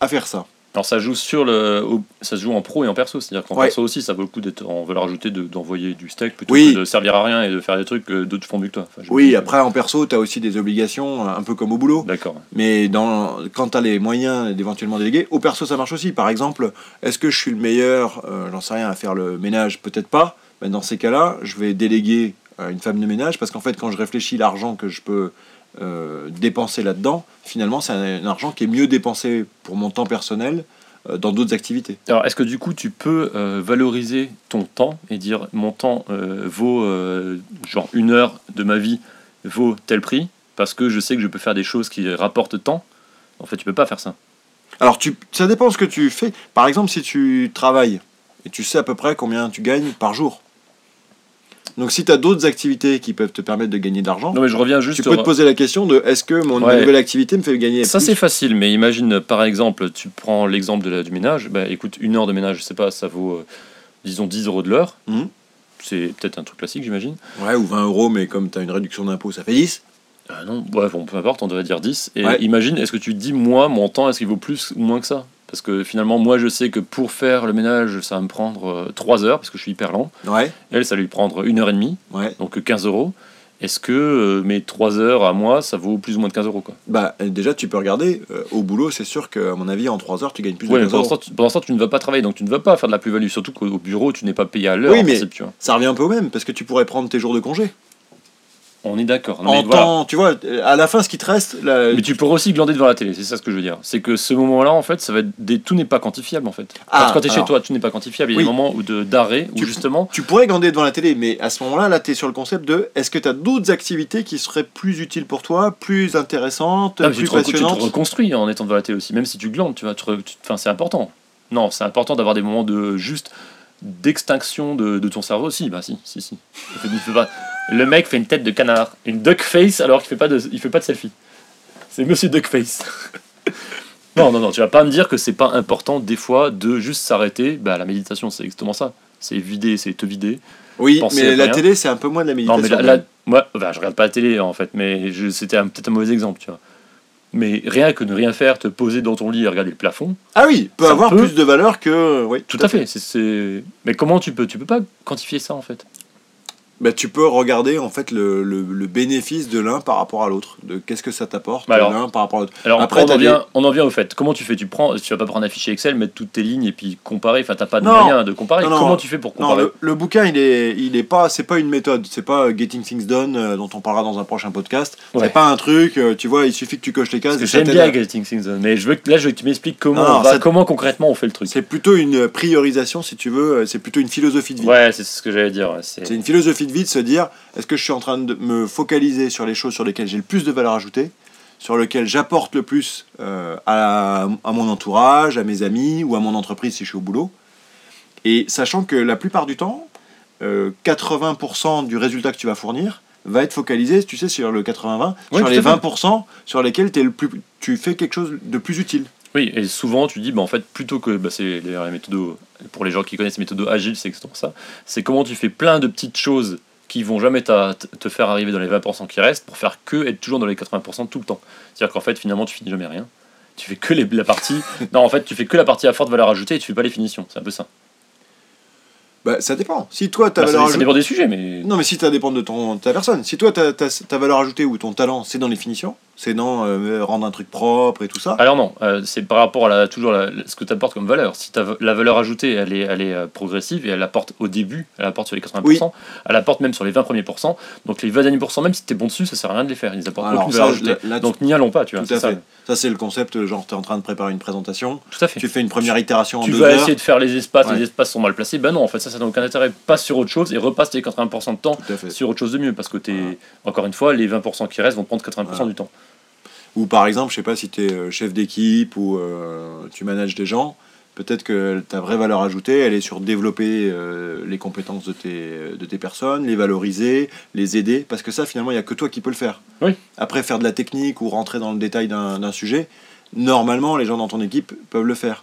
à faire ça. Alors ça joue sur le, ça se joue en pro et en perso, c'est-à-dire qu'en Ouais. perso aussi, ça vaut le coup d'être en valeur ajoutée, de- d'envoyer du steak plutôt Oui. que de servir à rien et de faire des trucs que d'autres font mieux que toi. Enfin, Oui, après en perso, tu as aussi des obligations, un peu comme au boulot. D'accord. Mais dans, quand tu as les moyens d'éventuellement déléguer, au perso ça marche aussi. Par exemple, est-ce que je suis le meilleur, euh, j'en sais rien, à faire le ménage? Peut-être pas. Mais dans ces cas-là, je vais déléguer à une femme de ménage parce qu'en fait, quand je réfléchis l'argent que je peux euh, dépenser là-dedans, finalement, c'est un, un argent qui est mieux dépensé pour mon temps personnel euh, dans d'autres activités. Alors, est-ce que du coup, tu peux euh, valoriser ton temps et dire mon temps euh, vaut, genre, une heure de ma vie vaut tel prix parce que je sais que je peux faire des choses qui rapportent tant? En fait, tu peux pas faire ça. Alors, tu, ça dépend ce que tu fais. Par exemple, si tu travailles et tu sais à peu près combien tu gagnes par jour. Donc, si tu as d'autres activités qui peuvent te permettre de gagner de l'argent, Non, mais je reviens juste tu peux te poser la question de est-ce que mon Ouais. nouvelle activité me fait gagner Ça c'est facile, mais imagine par exemple, tu prends l'exemple de la, du ménage, bah écoute, une heure de ménage, je sais pas, ça vaut euh, disons 10 euros de l'heure. Mhm. C'est peut-être un truc classique, j'imagine. Ouais, ou 20 euros, mais comme tu as une réduction d'impôt, ça fait 10. Ah non, ouais, bon, peu importe, on devrait dire 10. Et Ouais. imagine, est-ce que tu dis, moi, mon temps, est-ce qu'il vaut plus ou moins que ça? Parce que finalement, moi, je sais que pour faire le ménage, ça va me prendre 3 heures, parce que je suis hyper lent. Ouais, Elle, ça va lui prendre une heure et demie, ouais. donc 15 euros. Est-ce que euh, mes 3 heures à moi, ça vaut plus ou moins de 15 euros quoi? Bah, euh, déjà, tu peux regarder. euh, au boulot, c'est sûr qu'à mon avis, en 3 heures, tu gagnes plus Ouais, de mais 15 pendant euros. pendant ce temps, tu ne vas pas travailler, donc tu ne vas pas faire de la plus-value. Surtout qu'au au bureau, tu n'es pas payé à l'heure Oui, mais- principe, tu vois. Ça revient un peu au même, parce que tu pourrais prendre tes jours de congé. On est d'accord. En voilà. temps, tu vois, à la fin, ce qui te reste, la- Mais tu pourrais aussi glander devant la télé, c'est ça ce que je veux dire. C'est que ce moment-là, en fait, ça va être des... tout n'est pas quantifiable, en fait. Ah, quand tu es chez alors. toi, tout n'est pas quantifiable. Il y a Oui. des moments où de d'arrêt où Tu- justement, tu pourrais glander devant la télé, mais à ce moment-là, là, tu es sur le concept de est-ce que tu as d'autres activités qui seraient plus utiles pour toi, plus intéressantes, Ah, tu, plus te, reco- tu te passionnantes? reconstruis en étant devant la télé aussi, même si tu glandes, tu vois. tu re- tu- Enfin, c'est important. Non, c'est important d'avoir des moments de juste d'extinction de, de ton cerveau aussi. Bah si, si, si. Fait- fait pas- Le mec fait une tête de canard, une duck face alors qu'il fait pas de, il fait pas de selfie. C'est Monsieur Duckface. non, non, non, tu vas pas me dire que c'est pas important des fois de juste s'arrêter. Bah la méditation, c'est exactement ça. C'est vider, c'est te vider. Oui, mais la rien. télé, c'est un peu moins de la Non, méditation. mais là, là, moi, bah, je regarde pas la télé en fait, mais c'était peut-être un mauvais exemple, tu vois. Mais rien que ne rien faire, te poser dans ton lit et regarder le plafond, Ah oui, peut avoir peut- plus de valeur que. Oui, tout à fait. Mais comment tu peux Tu peux pas quantifier ça en fait? Bah, tu peux regarder en fait le, le, le bénéfice de l'un par rapport à l'autre, de qu'est-ce que ça t'apporte Bah l'un par rapport à l'autre. Alors Après, on, en des- vient, on en vient au fait. Comment tu fais? Tu prends, tu vas pas prendre un fichier Excel, mettre toutes tes lignes et puis comparer. Enfin, t'as pas de Non. moyen de comparer. Non, non. Comment tu fais pour comparer le, le bouquin, il est, il est pas, c'est pas une méthode, c'est pas Getting Things Done euh, dont on parlera dans un prochain podcast. Ouais. C'est pas un truc, euh, tu vois, il suffit que tu coches les cases. J'aime bien Getting Things Done, mais je veux que là, je veux que tu m'expliques comment, va- comment concrètement on fait le truc. C'est plutôt une priorisation, si tu veux, euh, c'est plutôt une philosophie de vie. Ouais, c'est ce que j'allais dire. C'est une philosophie vie de se dire est-ce que je suis en train de me focaliser sur les choses sur lesquelles j'ai le plus de valeur ajoutée, sur lesquelles j'apporte le plus euh, à, à mon entourage, à mes amis ou à mon entreprise si je suis au boulot. Et sachant que la plupart du temps, euh, 80% du résultat que tu vas fournir va être focalisé, tu sais, sur le 80-20, Ouais, sur les à fait. 20% sur lesquels t'es le plus, tu fais quelque chose de plus utile. Oui, et souvent tu dis, bah, en fait, plutôt que, bah, c'est les méthodes, pour les gens qui connaissent les méthodes agiles, c'est exactement ça, c'est comment tu fais plein de petites choses qui vont jamais te faire arriver dans les 20% qui restent pour faire que être toujours dans les 80% tout le temps. C'est-à-dire qu'en fait, finalement, tu finis jamais rien. Tu fais que les, la partie. non, en fait, tu fais que la partie à forte valeur ajoutée et tu fais pas les finitions. C'est un peu ça. Bah, ça dépend. Si toi, ta Bah, ça, valeur ça ajoutée. dépend des sujets, mais. Non, mais si ça dépend de ton, ta personne. Si toi, ta, ta, ta valeur ajoutée ou ton talent, c'est dans les finitions, c'est dans euh, rendre un truc propre et tout ça. Alors non, euh, c'est par rapport à la, toujours la- ce que tu apportes comme valeur. Si la valeur ajoutée, elle est, elle est euh, progressive et elle apporte au début, elle apporte sur les 80%, Oui. elle apporte même sur les 20 premiers pourcents. Donc les 20 derniers pourcents, même si t'es bon dessus, ça sert à rien de les faire. Ils apportent Alors aucune ça, valeur ajoutée. là- là, Donc n'y allons pas, tu vois. tout à ça. fait. Ça, c'est le concept, genre, tu es en train de préparer une présentation, Tout à fait. tu fais une première itération en Tu vas essayer de faire les espaces, Ouais. les espaces sont mal placés. Ben non, en fait, ça, ça n'a aucun intérêt. Passe sur autre chose et repasse tes 80% de temps sur autre chose de mieux. Parce que Voilà. encore une fois, les 20% qui restent vont prendre 80% Voilà. du temps. Ou par exemple, je sais pas si tu es chef d'équipe ou euh, tu manages des gens, peut-être que ta vraie valeur ajoutée, elle est sur développer euh, les compétences de tes, de tes personnes, les valoriser, les aider, parce que ça, finalement, il n'y a que toi qui peux le faire. Oui. Après, faire de la technique ou rentrer dans le détail d'un d'un sujet, normalement, les gens dans ton équipe peuvent le faire.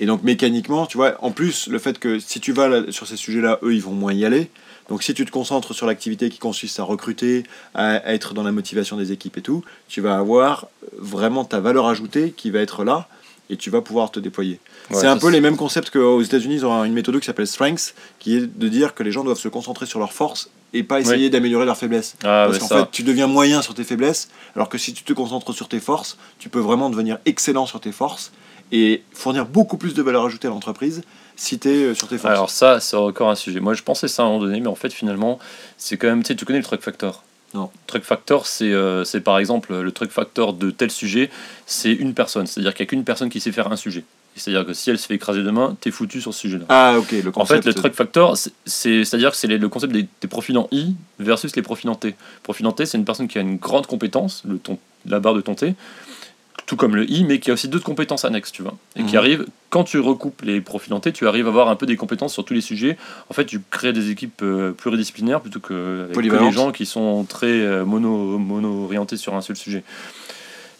Et donc, mécaniquement, tu vois, en plus, le fait que si tu vas là- sur ces sujets-là, eux, ils vont moins y aller. Donc, si tu te concentres sur l'activité qui consiste à recruter, à, être dans la motivation des équipes et tout, tu vas avoir vraiment ta valeur ajoutée qui va être là et tu vas pouvoir te déployer. Ouais, c'est un peu les mêmes concepts qu'aux États-Unis, ils ont une méthode qui s'appelle Strengths, qui est de dire que les gens doivent se concentrer sur leurs forces et pas essayer d'améliorer leurs faiblesses. Ah, Parce qu'en fait, tu deviens moyen sur tes faiblesses, alors que si tu te concentres sur tes forces, tu peux vraiment devenir excellent sur tes forces et fournir beaucoup plus de valeur ajoutée à l'entreprise tu es sur tes forces. Alors ça, c'est encore un sujet. Moi, je pensais ça à un moment donné, mais en fait, finalement, c'est quand même... Tu sais, tu connais le truc factor Non. Truc factor, c'est euh, c'est par exemple le truc factor de tel sujet, c'est une personne. C'est-à-dire qu'il n'y a qu'une personne qui sait faire un sujet. Et C'est-à-dire que si elle se fait écraser demain, t'es foutu sur ce sujet-là. ah, ok, le En concept. fait, le truc factor, c'est- c'est- c'est-à-dire que c'est le concept des, des profils en I versus les profils en T. Profil en T, c'est une personne qui a une grande compétence, le ton, la barre de ton T, tout comme le I, mais qui a aussi d'autres compétences annexes, tu vois. Et qui Mhm. arrive, quand tu recoupes les profils en T, tu arrives à avoir un peu des compétences sur tous les sujets. En fait, tu crées des équipes euh, pluridisciplinaires plutôt que, avec que les gens qui sont très euh, mono, mono-orientés sur un seul sujet.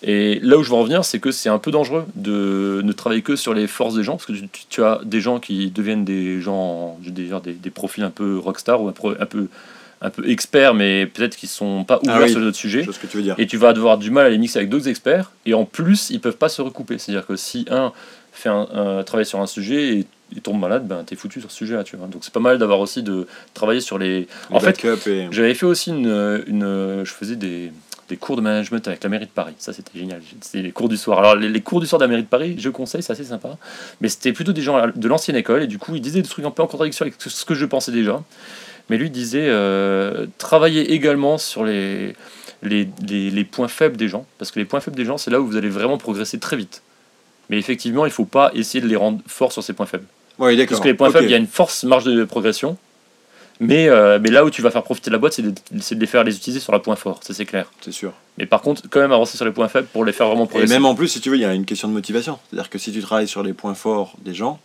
Et là où je veux en venir, c'est que c'est un peu dangereux de ne travailler que sur les forces des gens, parce que tu, as des gens qui deviennent des gens, je veux dire, des, des profils un peu rockstar ou un peu, un peu experts, mais peut-être qui sont pas ouverts Ah oui. sur d'autres sujets. Je vois ce que tu veux dire. Et tu vas devoir du mal à les mixer avec d'autres experts, et en plus, ils peuvent pas se recouper. C'est-à-dire que si un fait un, un- travaille sur un sujet et il tombe malade, ben t'es foutu sur ce sujet-là, tu vois. Donc c'est pas mal d'avoir aussi de travailler sur les. En fait, et... j'avais fait aussi une, une je faisais des, des cours de management avec la mairie de Paris. Ça, c'était génial. C'était les cours du soir. Alors, les, les cours du soir de la mairie de Paris, je conseille, c'est assez sympa. Mais c'était plutôt des gens de l'ancienne école. Et du coup, ils disaient des trucs un peu en contradiction avec ce que je pensais déjà. Mais lui disait euh, travailler également sur les, les, les, les points faibles des gens. Parce que les points faibles des gens, c'est là où vous allez vraiment progresser très vite. Mais effectivement, il ne faut pas essayer de les rendre forts sur ces points faibles. Oui, d'accord. Parce que les points faibles, il y a une force marge de progression. Mais, euh, mais là où tu vas faire profiter la boîte, c'est de, de les faire les utiliser sur la point fort, ça c'est clair. C'est sûr. Mais par contre, quand même avancer sur les points faibles pour les faire vraiment Et progresser. même en plus, si tu veux, il y a une question de motivation. C'est-à-dire que si tu travailles sur les points forts des gens,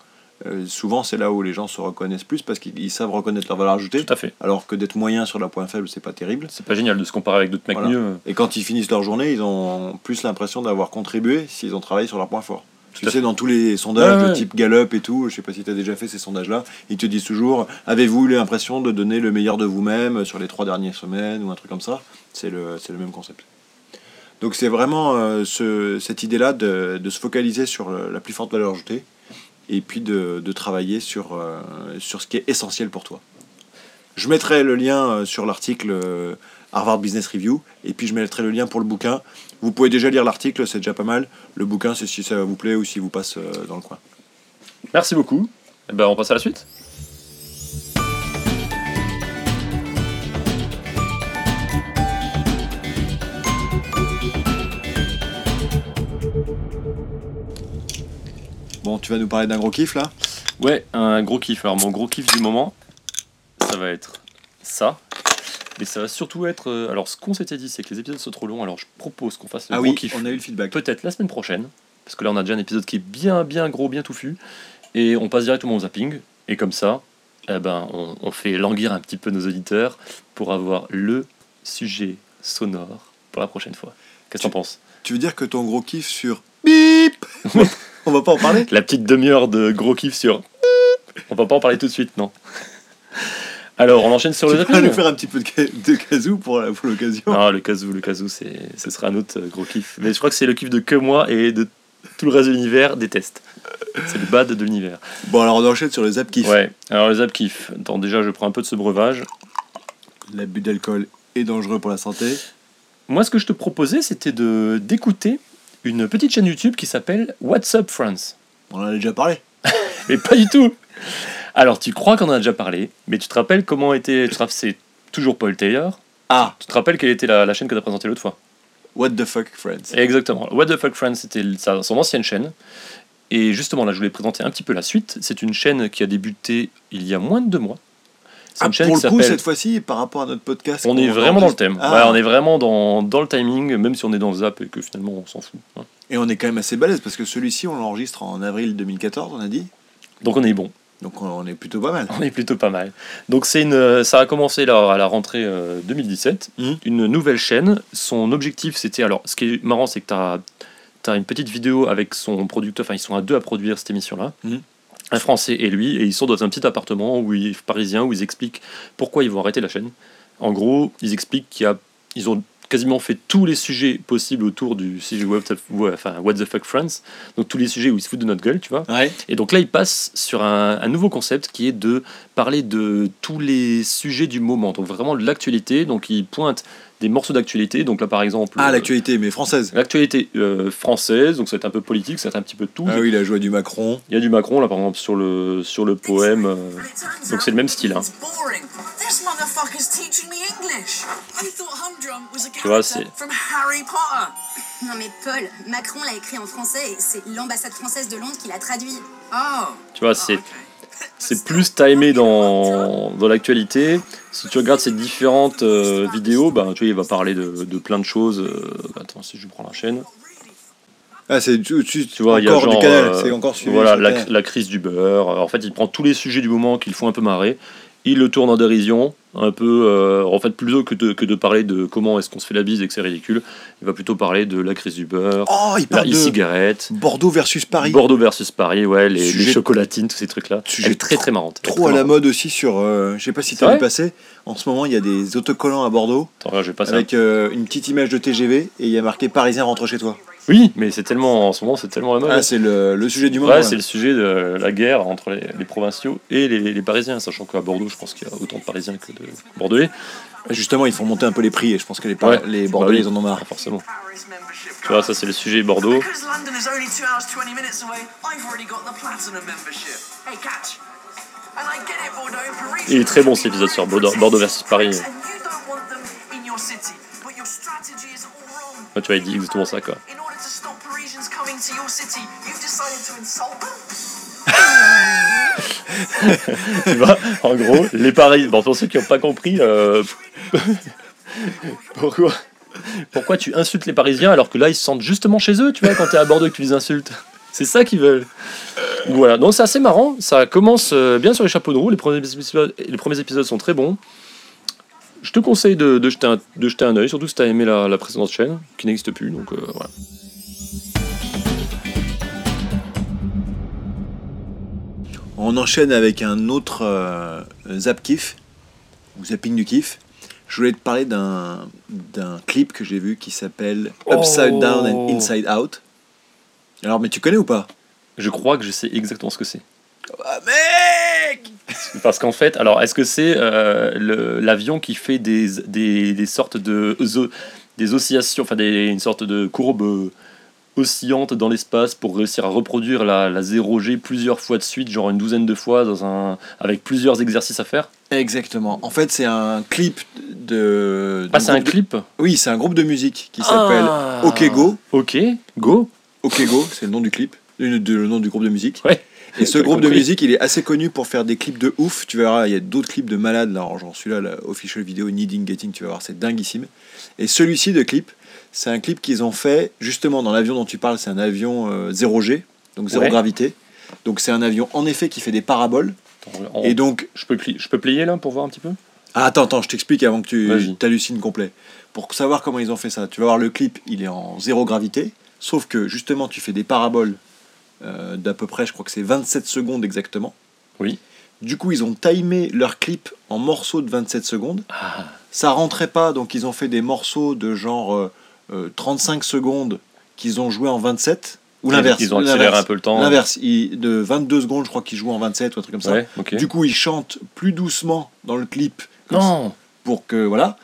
euh, souvent c'est là où les gens se reconnaissent plus parce qu'ils ils savent reconnaître leur valeur ajoutée. Tout à fait. Alors que d'être moyen sur la point faible, c'est pas terrible. C'est pas génial de se comparer avec d'autres mecs Voilà. mieux. Et quand ils finissent leur journée, ils ont plus l'impression d'avoir contribué s'ils ont travaillé sur leur point fort. Tu sais, dans tous les sondages Ouais, de ouais. type Gallup et tout, je sais pas si tu as déjà fait ces sondages-là, ils te disent toujours Avez-vous eu l'impression de donner le meilleur de vous-même sur les trois dernières semaines? ou un truc comme ça C'est le, le même concept. Donc c'est vraiment euh, ce- cette idée-là de, de se focaliser sur la plus forte valeur ajoutée et puis de, travailler sur, euh, sur ce qui est essentiel pour toi. Je mettrai le lien euh, sur l'article euh, Harvard Business Review et puis je mettrai le lien pour le bouquin. Vous pouvez déjà lire l'article, c'est déjà pas mal. Le bouquin, c'est si ça vous plaît ou si vous passe dans le coin. Merci beaucoup. Eh ben, on passe à la suite. Bon, tu vas nous parler d'un gros kiff là? Ouais, un gros kiff. Alors, mon gros kiff du moment, ça va être ça. Mais ça va surtout être. euh, Alors, ce qu'on s'était dit, c'est que les épisodes sont trop longs. Alors, je propose qu'on fasse le Ah gros oui, kiff. on a eu le feedback. peut-être la semaine prochaine, parce que là on a déjà un épisode qui est bien bien gros, bien touffu, et on passe directement au zapping, et comme ça, eh ben, on, on fait languir un petit peu nos auditeurs pour avoir le sujet sonore pour la prochaine fois. Qu'est-ce que t'en penses? Tu veux dire que ton gros kiff sur bip? On va pas en parler La petite demi-heure de gros kiff sur... On va pas en parler tout de suite, non Alors, on enchaîne sur Tu le vas nous zapping. faire un petit peu de, ca- de kazoo pour, l'occasion. Non, le kazoo, le kazoo, c'est, ce sera un autre euh, gros kiff. Mais je crois que c'est le kiff de que moi et de tout le reste de l'univers déteste. C'est le bad de l'univers. Bon, alors on enchaîne sur les zap kiff. Ouais, alors les zap kiff. Attends, déjà, je prends un peu de ce breuvage. L'abus d'alcool est dangereux pour la santé. Moi, ce que je te proposais, c'était de, d'écouter une petite chaîne YouTube qui s'appelle What's Up France. On en a déjà parlé. Mais pas du tout Alors, tu crois qu'on en a déjà parlé, mais tu te rappelles comment était. Tu te rappelles, c'est toujours Paul Taylor. Ah, Tu te rappelles quelle était la, la chaîne que tu as présentée l'autre fois? What the fuck, friends. Exactement. What the Fuck Friends, c'était son ancienne chaîne. Et justement, là, je voulais présenter un petit peu la suite. C'est une chaîne qui a débuté il y a moins de deux mois. Ah, pour le coup, cette fois-ci, par rapport à notre podcast, On est vraiment dans le thème. Ah. Ouais, on est vraiment dans, dans le timing, même si on est dans le zap et que finalement on s'en fout. hein. Et on est quand même assez balèze parce que celui-ci, on l'enregistre en avril 2014, on a dit. Donc on est bon. Donc on- est plutôt pas mal. On est plutôt pas mal. Donc c'est une, ça a commencé là, à la rentrée euh, 2017. Mhm. Une nouvelle chaîne. Son objectif c'était alors, ce qui est marrant, c'est que tu as, une petite vidéo avec son producteur. Enfin, ils sont à deux à produire cette émission-là. Mhm. Un Français et lui, et ils sont dans un petit appartement où ils, parisien où ils expliquent pourquoi ils vont arrêter la chaîne. En gros, ils expliquent qu'il y a, ils ont quasiment fait tous les sujets possibles autour du sujet What the, enfin, What the fuck Friends. Donc tous les sujets où ils se foutent de notre gueule, tu vois. Ouais. Et donc là, il passe sur un, un nouveau concept qui est de parler de tous les sujets du moment, donc vraiment de l'actualité. Donc il pointe des morceaux d'actualité. Donc là, par exemple, Ah, euh, l'actualité, mais française. l'actualité euh, française, donc ça va être un peu politique, ça va être un petit peu de tout. Ah oui, la joie du Macron. Il y a du Macron là, par exemple, sur le sur le poème. euh, donc c'est le même style. Hein. boring. This motherfucker's teaching me English. I thought Humdrum was a Tu vois, c'est- from Harry Potter. Non mais Paul, Macron l'a écrit en français et c'est l'ambassade française de Londres qui l'a traduit. Oh. Tu vois, c'est okay. C'est plus timé dans, dans l'actualité. Si tu regardes ces différentes euh, vidéos, bah, tu vois, il va parler de, de plein de choses. euh, attends, si je prends la chaîne. Ah, c'est tu, tu, Tu vois, il y a encore genre, du canal. euh, c'est encore suivi. Voilà, la, la crise du beurre. En fait, il prend tous les sujets du moment qui le font un peu marrer. Il le tourne en dérision, un peu. euh, en fait, plutôt que de, que de parler de comment est-ce qu'on se fait la bise et que c'est ridicule, il va plutôt parler de la crise du beurre, Oh, il la parle de e-cigarette, Bordeaux versus Paris. Bordeaux versus Paris, ouais, les, chocolatines, tous ces trucs-là. Sujet très très marrante. Trop à la mode aussi sur. euh, je sais pas si t'as vu passer. En ce moment, il y a des autocollants à Bordeaux Attends, avec euh, une petite image de TGV et il y a marqué Parisien rentre chez toi. Oui, mais c'est tellement en ce moment, c'est tellement la mode. Ah, c'est le, le sujet du moment. Ouais, ouais. c'est le sujet de la guerre entre les, les provinciaux et les, les Parisiens, sachant qu'à Bordeaux, je pense qu'il y a autant de Parisiens que de Bordelais. Justement, ils font monter un peu les prix et je pense que les, Ouais. les Bah Bordelais, oui. ils en ont marre. Forcément. Tu vois, ça c'est le sujet Bordeaux. Because London is only 2 hours 20 minutes away, I've already got the platinum membership. Hey, catch. And I get it, Bordeaux. Paris. Il est très bon cet épisode sur Bordeaux, Bordeaux versus Paris. Ouais, tu vois, il dit exactement ça quoi. Tu vois, en gros, les Paris. Bon, pour ceux qui n'ont pas compris, euh, pourquoi, pourquoi tu insultes les Parisiens alors que là ils se sentent justement chez eux, tu vois, quand t'es à Bordeaux et que tu les insultes? C'est ça qu'ils veulent. Voilà, donc c'est assez marrant. Ça commence euh, bien sur les chapeaux de roue. Les premiers épisodes, sont très bons. Je te conseille de, jeter, un, de jeter un œil, surtout si tu as aimé la, la précédente chaîne, qui n'existe plus. Donc euh, voilà. On enchaîne avec un autre euh, zap kiff, ou zapping du kiff. Je voulais te parler d'un d'un clip que j'ai vu qui s'appelle Upside Oh. Down and Inside Out. Alors, mais tu connais ou pas? Je crois que je sais exactement ce que c'est. Ah, mec Parce qu'en fait, alors est-ce que c'est euh, le- l'avion qui fait des, des, des sortes de zo- des oscillations, enfin des, une sorte de courbe oscillante dans l'espace pour réussir à reproduire la, la 0G plusieurs fois de suite, genre une douzaine de fois, dans un, avec plusieurs exercices à faire Exactement. En fait, c'est un clip de. Ah, c'est un de- clip Oui, c'est un groupe de musique qui s'appelle Ah. OK Go. Ok, go OK Go, c'est le nom du clip, le, de- le nom du groupe de musique. Ouais. Et ce groupe de musique, il est assez connu pour faire des clips de ouf. Tu verras, il y a d'autres clips de malades, là, genre celui-là, la official vidéo Needing Getting, tu vas voir, c'est dinguissime. Et celui-ci de clip, c'est un clip qu'ils ont fait justement dans l'avion dont tu parles, c'est un avion euh, 0G, donc zéro Ouais. gravité. Donc c'est un avion en effet qui fait des paraboles. Attends, on- Et donc, je, peux je peux plier là pour voir un petit peu? Ah, attends, attends, je t'explique avant que tu t'hallucines complet. Pour savoir comment ils ont fait ça, tu vas voir le clip, il est en zéro gravité, sauf que justement tu fais des paraboles euh, d'à peu près, je crois que c'est 27 secondes exactement. Oui. Du coup, ils ont timé leur clip en morceaux de 27 secondes. Ah, Ça rentrait pas, donc ils ont fait des morceaux de genre euh, euh, 35 secondes qu'ils ont joué en 27. Ou l'inverse. Ils ont accéléré un peu le temps. L'inverse. De 22 secondes, je crois qu'ils jouent en 27 ou un truc comme ça. Du coup, ils chantent plus doucement dans le clip. non, pour que voilà.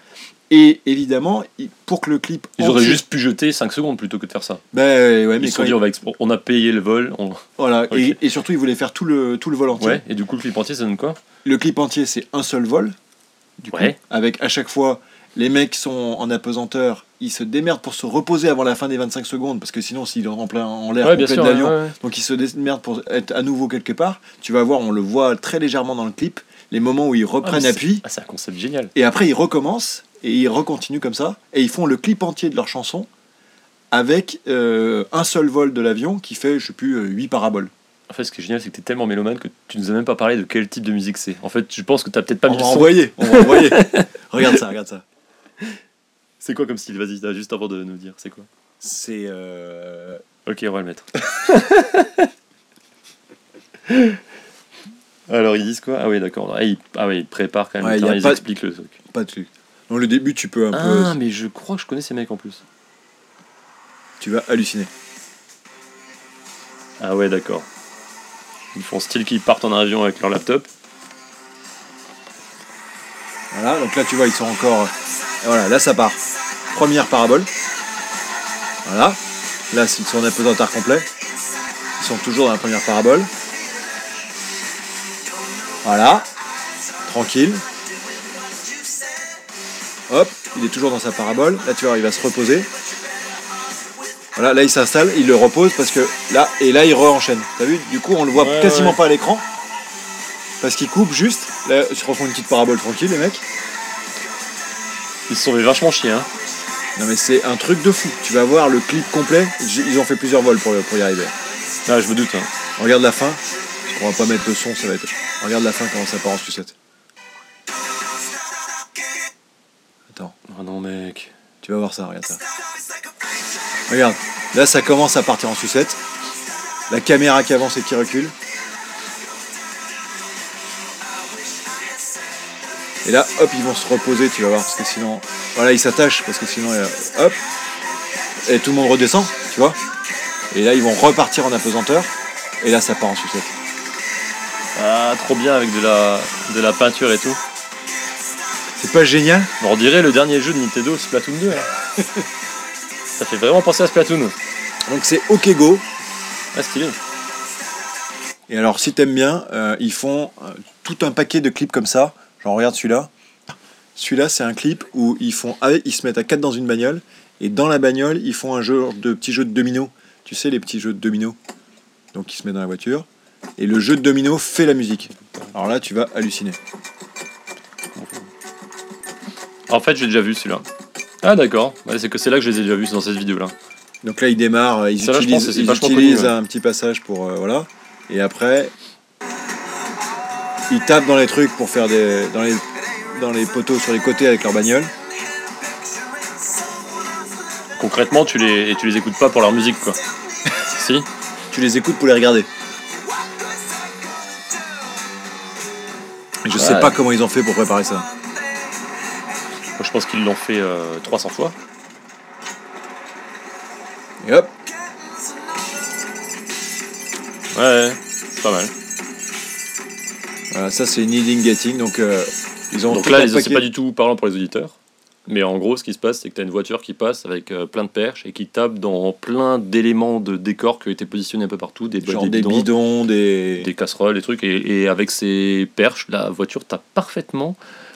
Et évidemment, pour que le clip. ils auraient juste pu jeter 5 secondes plutôt que de faire ça. Ben ouais, Ils mais se sont quand dit, il- on, va expro- on a payé le vol. on- voilà. Et, et surtout, ils voulaient faire tout le tout le vol entier. Ouais, et du coup, le clip entier, ça donne quoi? Le clip entier, c'est un seul vol. Du coup, Ouais. avec à chaque fois les mecs sont en apesanteur, ils se démerdent pour se reposer avant la fin des 25 secondes parce que sinon, s'ils sont en plein en l'air Ouais, bien sûr. l'avion, ouais, ouais. donc ils se démerdent pour être à nouveau quelque part. Tu vas voir, on le voit très légèrement dans le clip, les moments où ils Ah, reprennent c'est- appui. Ah, c'est un concept génial. Et après, ils recommencent et ils recontinuent comme ça. Et ils font le clip entier de leur chanson avec euh, un seul vol de l'avion qui fait, je sais plus, 8 paraboles. En fait, ce qui est génial, c'est que tu es tellement mélomane que tu nous as même pas parlé de quel type de musique c'est. En fait, je pense que tu peut-être pas on mis va le son. envoyer, on va envoyer. regarde ça, regarde ça. C'est quoi comme style? Vas-y, juste avant de nous dire, c'est quoi? C'est. euh, Ok, on va le mettre. Alors, ils disent quoi? Ah oui, d'accord. Ah, ils... ah oui, ils préparent quand même. Ouais, le y a terrain, ils pas- expliquent le truc. Pas de truc. Donc le début, tu peux un Ah, peu. mais je crois que je connais ces mecs en plus. Tu vas halluciner. Ah ouais, d'accord. Ils font style qu'ils partent en avion avec leur laptop. Voilà, donc là, tu vois, ils sont encore. Et voilà, là, ça part. Première parabole. Voilà. Là, ils sont en apesanteur complet. Ils sont toujours dans la première parabole. Voilà. Tranquille. Hop, il est toujours dans sa parabole. Là, tu vois, il va se reposer. Voilà, là, il s'installe, il le repose parce que là, et là, il re-enchaîne. T'as vu? Du coup, on le voit Ouais, quasiment ouais. pas à l'écran. Parce qu'il coupe juste. Là, ils se refont une petite parabole tranquille, les mecs. Ils se sont fait vachement chier, hein. Non mais c'est un truc de fou. Tu vas voir le clip complet. Ils ont fait plusieurs vols pour, pour y arriver. Ah, je me doute. Hein. Regarde la fin. On va pas mettre le son, ça va être. Regarde la fin comment ça part en sucette. Attends, Oh non, mec. tu vas voir ça, regarde ça. Regarde, là ça commence à partir en sucette. La caméra qui avance et qui recule. Et là, hop, ils vont se reposer, tu vas voir, parce que sinon. Voilà, ils s'attachent, parce que sinon, euh, hop. Et tout le monde redescend, tu vois. Et là, ils vont repartir en apesanteur. Et là, ça part en sucette. Ah, trop bien avec de la, de la peinture et tout. C'est pas génial? On dirait le dernier jeu de Nintendo, Splatoon 2. Là. Ça fait vraiment penser à Splatoon. Donc c'est OK Go. Ah, stylé. Et alors, si t'aimes bien, euh, ils font euh, tout un paquet de clips comme ça. Genre, regarde celui-là. Celui-là, c'est un clip où ils font, ah, ils se mettent à quatre dans une bagnole. Et dans la bagnole, ils font un jeu de petits jeux de domino. Tu sais, les petits jeux de domino. Donc, ils se mettent dans la voiture. Et le jeu de domino fait la musique. Alors là, tu vas halluciner. En fait, j'ai déjà vu celui-là. Ah, d'accord. Ouais, c'est que c'est là que je les ai déjà vus, c'est dans cette vidéo-là. Donc là, ils démarrent, ils là, utilisent, que c'est ils vachement utilisent connu, ouais. un petit passage pour. euh, voilà. Et après, ils tapent dans les trucs pour faire des. dans les, dans les poteaux sur les côtés avec leur bagnole. Concrètement, tu les, et tu les écoutes pas pour leur musique, quoi. si Tu les écoutes pour les regarder. Et je sais pas comment ils ont fait pour préparer ça. Moi, je pense qu'ils l'ont fait euh, 300 fois. Et hop, Ouais, ouais, c'est pas mal. Voilà, ça c'est Needing Getting. Donc euh, ils ont Donc là, c'est pas du tout parlant pour les auditeurs. Mais en gros, ce qui se passe, c'est que tu as une voiture qui passe avec euh, plein de perches et qui tape dans plein d'éléments de décor qui ont été positionnés un peu partout, des, genre des des bidons, bidons, des. des casseroles, des trucs. Et, et avec ces perches, la voiture tape parfaitement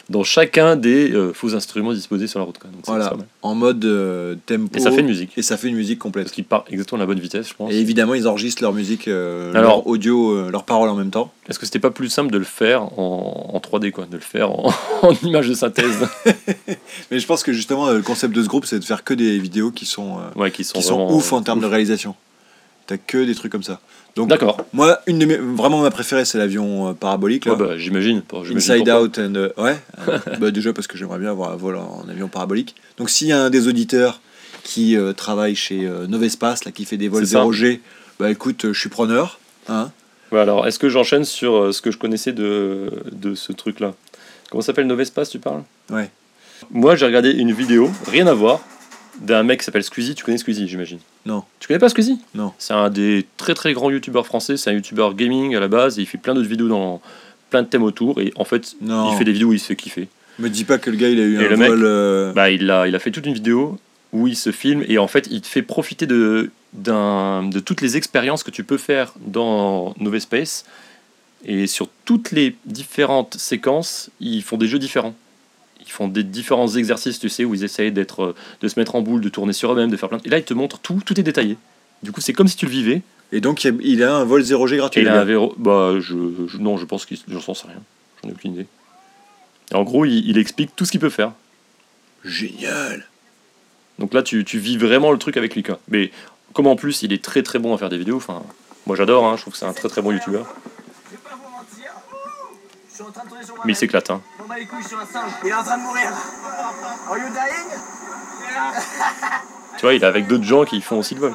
dans chacun des euh, faux instruments disposés sur la route. quoi. Donc, c'est- Voilà, c'est pas mal. en mode euh, tempo. Et ça fait une musique. Et ça fait une musique complète. Parce qu'ils partent exactement à la bonne vitesse, je pense. Et évidemment, ils enregistrent leur musique, euh, Alors- leur audio, euh, leurs paroles en même temps. Est-ce que c'était pas plus simple de le faire en, en 3D, quoi De le faire en, en image de synthèse? Mais je pense que justement, le concept de ce groupe, c'est de faire que des vidéos qui sont, Ouais, qui sont, qui sont vraiment, ouf en termes de réalisation. T'as que des trucs comme ça. Donc, D'accord. moi, une de mes, vraiment ma préférée, c'est l'avion euh, parabolique. Là. Ouais, bah, j'imagine. Inside pourquoi. Out and euh, ouais Euh, bah déjà parce que j'aimerais bien avoir un vol en avion parabolique donc s'il y a un des auditeurs qui travaille chez Novespace là qui fait des vols C'est ça. 0G bah écoute je suis preneur hein Ouais, alors, est-ce que j'enchaîne sur ce que je connaissais de, de ce truc-là? Comment ça s'appelle Novespace, tu parles? Ouais. Moi, j'ai regardé une vidéo, rien à voir, d'un mec qui s'appelle Squeezie. Tu connais Squeezie, j'imagine Non. Tu connais pas Squeezie Non. C'est un des très très grands youtubeurs français. C'est un youtubeur gaming à la base. Et il fait plein d'autres vidéos dans plein de thèmes autour. Et en fait, Non. il fait des vidéos où il se fait kiffer. Me dis pas que le gars il a eu Et un le mec vol. euh, Bah, il, a, il a fait toute une vidéo où il se filme et en fait, il te fait profiter de, d'un, de toutes les expériences que tu peux faire dans Novespace. Et sur toutes les différentes séquences, ils font des jeux différents. Ils font des différents exercices, tu sais, où ils essayent d'être, euh, de se mettre en boule, de tourner sur eux-mêmes, de faire plein de... Et là, ils te montrent tout, tout est détaillé. Du coup, c'est comme si tu le vivais. Et donc il a, un vol 0G gratuit. Et il a un. Bah, je, je- non, je pense qu'il. J'en sais rien. J'en ai aucune idée. Et en gros, il, il explique tout ce qu'il peut faire. Génial. Donc là, tu, tu vis vraiment le truc avec Lucas. Mais comme en plus, il est très très bon à faire des vidéos, enfin, moi j'adore, hein, je trouve que c'est un très très bon youtubeur. Je vais pas vous mentir. Je suis en train de tourner sur Mais il s'éclate, hein. Il est en train de mourir. Are you dying? Tu vois, il est avec d'autres gens qui font aussi le vol.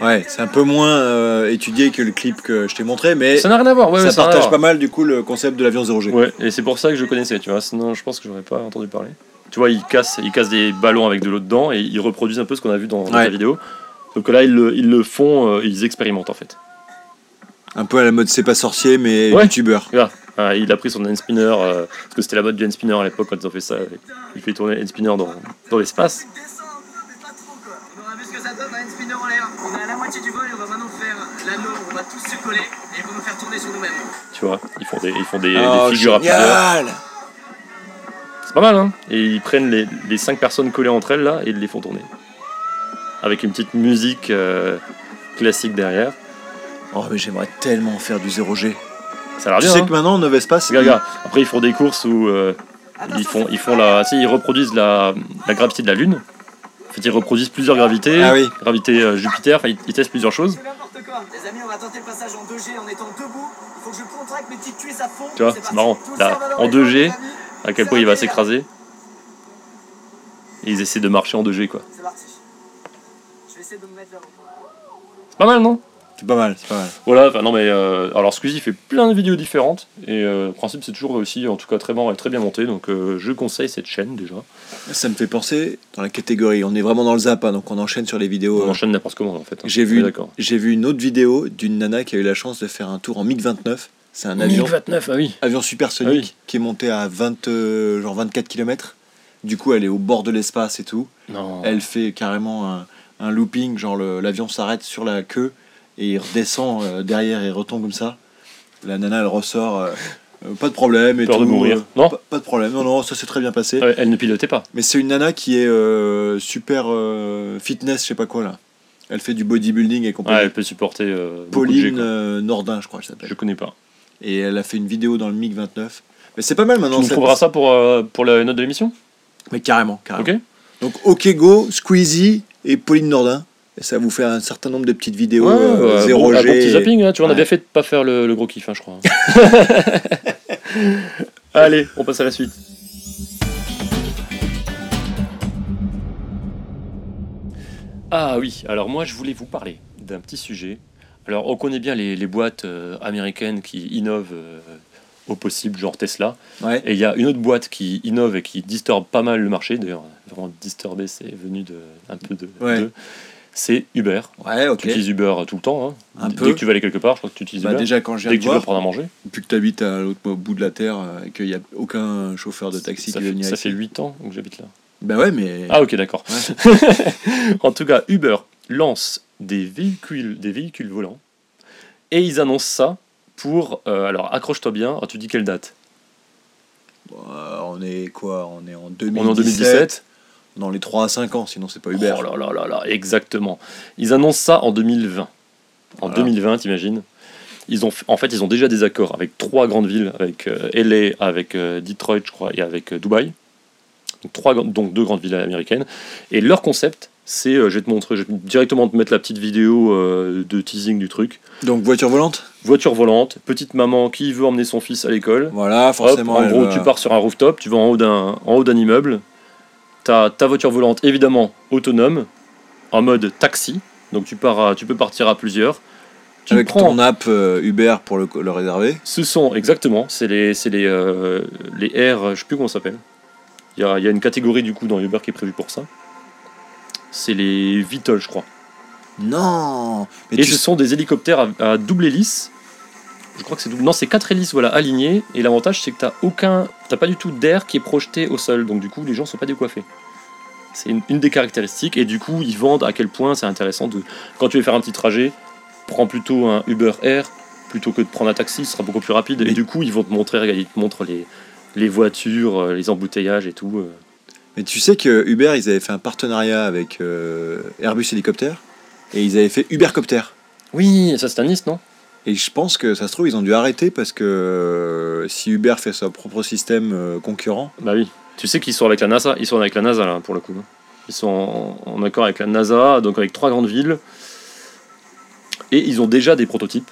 Ouais, c'est un peu moins euh, étudié que le clip que je t'ai montré, mais Ça n'a rien à voir, ouais, ça à partage voir. pas mal du coup le concept de l'avion 0G. Ouais, et c'est pour ça que je connaissais, tu vois. Sinon, je pense que j'aurais pas entendu parler. Tu vois, ils cassent, ils cassent des ballons avec de l'eau dedans et ils reproduisent un peu ce qu'on a vu dans, dans Ouais. la vidéo. Donc là, ils le, ils le font, euh, ils expérimentent en fait. Un peu à la mode c'est pas sorcier, mais Ouais. youtubeur. Regarde, ah, il a pris son hand spinner, euh, parce que c'était la mode du hand spinner à l'époque quand ils ont fait ça. Il fait tourner hand spinner dans, dans l'espace. Descends un peu, mais pas trop quoi. On a vu ce que ça donne, un spinner en l'air. On est à la moitié du vol et on va maintenant faire l'anneau. On va tous se coller et ils vont nous faire tourner sur nous-mêmes. Tu vois, ils font des, ils font des, Oh, des figures à plusieurs. C'est pas mal, hein Et ils prennent les, les cinq personnes collées entre elles là et ils les font tourner. Avec une petite musique euh, classique derrière. Oh mais j'aimerais tellement faire du 0G. Ça a l'air Tu bien. sais hein que maintenant Novespace, Regarde, regarde. Après, ils font des courses où euh, ils font, ils font la, sais, ils reproduisent la, la gravité de la Lune. En fait, ils reproduisent plusieurs gravités. Ah oui. Gravité euh, Jupiter. Enfin, ils, ils testent plusieurs choses. C'est n'importe quoi. Les amis, on va tenter le passage en 2G en étant debout. Il faut que je contracte mes petites cuisses à fond. Tu vois, C'est c'est parti. marrant. Tout le Là, cerveau dans en les jambes, 2G, les amis. À quel point il va s'écraser. Et ils essaient de marcher en 2G, quoi. C'est parti. Je vais essayer de me mettre là-haut. C'est pas mal, non? C'est pas mal, c'est pas mal. Voilà, enfin non mais euh, alors Squeezie fait plein de vidéos différentes et euh, le principe c'est toujours réussi, en tout cas très bon et très bien monté donc euh, je conseille cette chaîne déjà. Ça me fait penser dans la catégorie, on est vraiment dans le zap, hein, donc on enchaîne sur les vidéos. On euh, enchaîne n'importe comment en fait. hein. J'ai vu, j'ai vu une autre vidéo d'une nana qui a eu la chance de faire un tour en MiG-29. C'est un avion, MiG-29, ah oui. avion supersonique Ah oui. qui est monté à 20, euh, genre 24 km. Du coup, elle est au bord de l'espace et tout. Non. Elle fait carrément un, un looping, genre l'avion s'arrête sur la queue et il redescend euh, derrière et retombe comme ça. La nana, elle ressort, euh, euh, pas de problème et Peur tout. de mourir. euh, Non. pas, pas de problème, non, non, ça s'est très bien passé. Ouais, elle ne pilotait pas. Mais c'est une nana qui est euh, super euh, fitness, je sais pas quoi là. Elle fait du bodybuilding et compagnie. Elle peut supporter euh, beaucoup de G, Pauline quoi. euh, Nordin, je crois, elle s'appelle. Je connais pas. Et elle a fait une vidéo dans le MiG 29. Mais c'est pas mal Tu maintenant. nous cette- trouveras ça pour, euh, pour la note de l'émission? Mais carrément, carrément. Ok Donc OK Go, Squeezie et Pauline Nordin. Et ça vous fait un certain nombre de petites vidéos euh, 0G. bon, un bon petit zapping, hein, tu vois, on a bien fait de pas faire le, le gros kiff, hein, je crois. Allez, on passe à la suite. Ah oui, alors moi je voulais vous parler d'un petit sujet. Alors on connaît bien les, les boîtes euh, américaines qui innovent euh, au possible, genre Tesla. Ouais. Et il y a une autre boîte qui innove et qui disturbe pas mal le marché. D'ailleurs, vraiment disturber, c'est venu de un peu de. Ouais. de- C'est Uber. Ouais, ok. Tu utilises Uber tout le temps. Hein. Un Dès peu. que tu vas aller quelque part, je crois que tu utilises Bah, Uber. déjà, quand je viens Dès de que tu veux voir, prendre à manger. depuis que tu habites à l'autre bout de la Terre euh, et qu'il n'y a aucun chauffeur de taxi ça qui fait, venir ça ici. fait 8 ans que j'habite là. Bah ouais, mais. Ah ok, d'accord. Ouais. en tout cas, Uber lance des véhicules, des véhicules volants et ils annoncent ça pour... euh, alors accroche-toi bien, tu dis quelle date? Euh, on est quoi? On est en 2017. On est en 2017 Dans les 3 à 5 ans, sinon c'est pas Uber. Oh là là là là, exactement. Ils annoncent ça en 2020. En Voilà. 2020, t'imagines ils ont, en fait, ils ont déjà des accords avec trois grandes villes, avec euh, LA, avec euh, Detroit, je crois, et avec euh, Dubaï. Donc, trois, grandes- donc deux grandes villes américaines. Et leur concept, c'est, euh, je vais te montrer, je vais directement te mettre la petite vidéo de teasing du truc. Donc voiture volante? Voiture volante, petite maman qui veut emmener son fils à l'école. Voilà, Hop, forcément. en elle gros, va- tu pars sur un rooftop, tu vas en en haut d'un immeuble. Tu as ta voiture volante, évidemment, autonome, en mode taxi. Donc tu, pars à- tu peux partir à plusieurs. Tu Avec prends, ton app euh, Uber pour le, le réserver. ce sont exactement, c'est les, c'est les, euh, les R, je sais plus comment ça s'appelle. Il y a, il y a une catégorie du coup dans Uber qui est prévue pour ça. C'est les VTOL, je crois. Non Mais Et tu ce sont des hélicoptères à, à double hélice. Je crois que c'est double. Non, c'est quatre hélices voilà, alignées. Et l'avantage, c'est que t'as aucun. T'as pas du tout d'air qui est projeté au sol. Donc, du coup, les gens sont pas décoiffés. C'est une, une des caractéristiques. Et du coup, ils vendent à quel point c'est intéressant de. Quand tu veux faire un petit trajet, prends plutôt un Uber Air plutôt que de prendre un taxi. Ce sera beaucoup plus rapide. Mais- Et du coup, ils vont te montrer, regarde, ils te montrent les, les voitures, euh, les embouteillages et tout. euh. Mais tu sais que Uber, ils avaient fait un partenariat avec euh, Airbus Hélicoptère et ils avaient fait Ubercopter. Oui, ça c'est à Nice, non? Et je pense que ça se trouve, ils ont dû arrêter parce que euh, si Uber fait son propre système euh, concurrent, Bah oui. Tu sais qu'ils sont avec la NASA. Ils sont avec la NASA là pour le coup. Ils sont en, en accord avec la NASA, donc avec trois grandes villes. Et ils ont déjà des prototypes.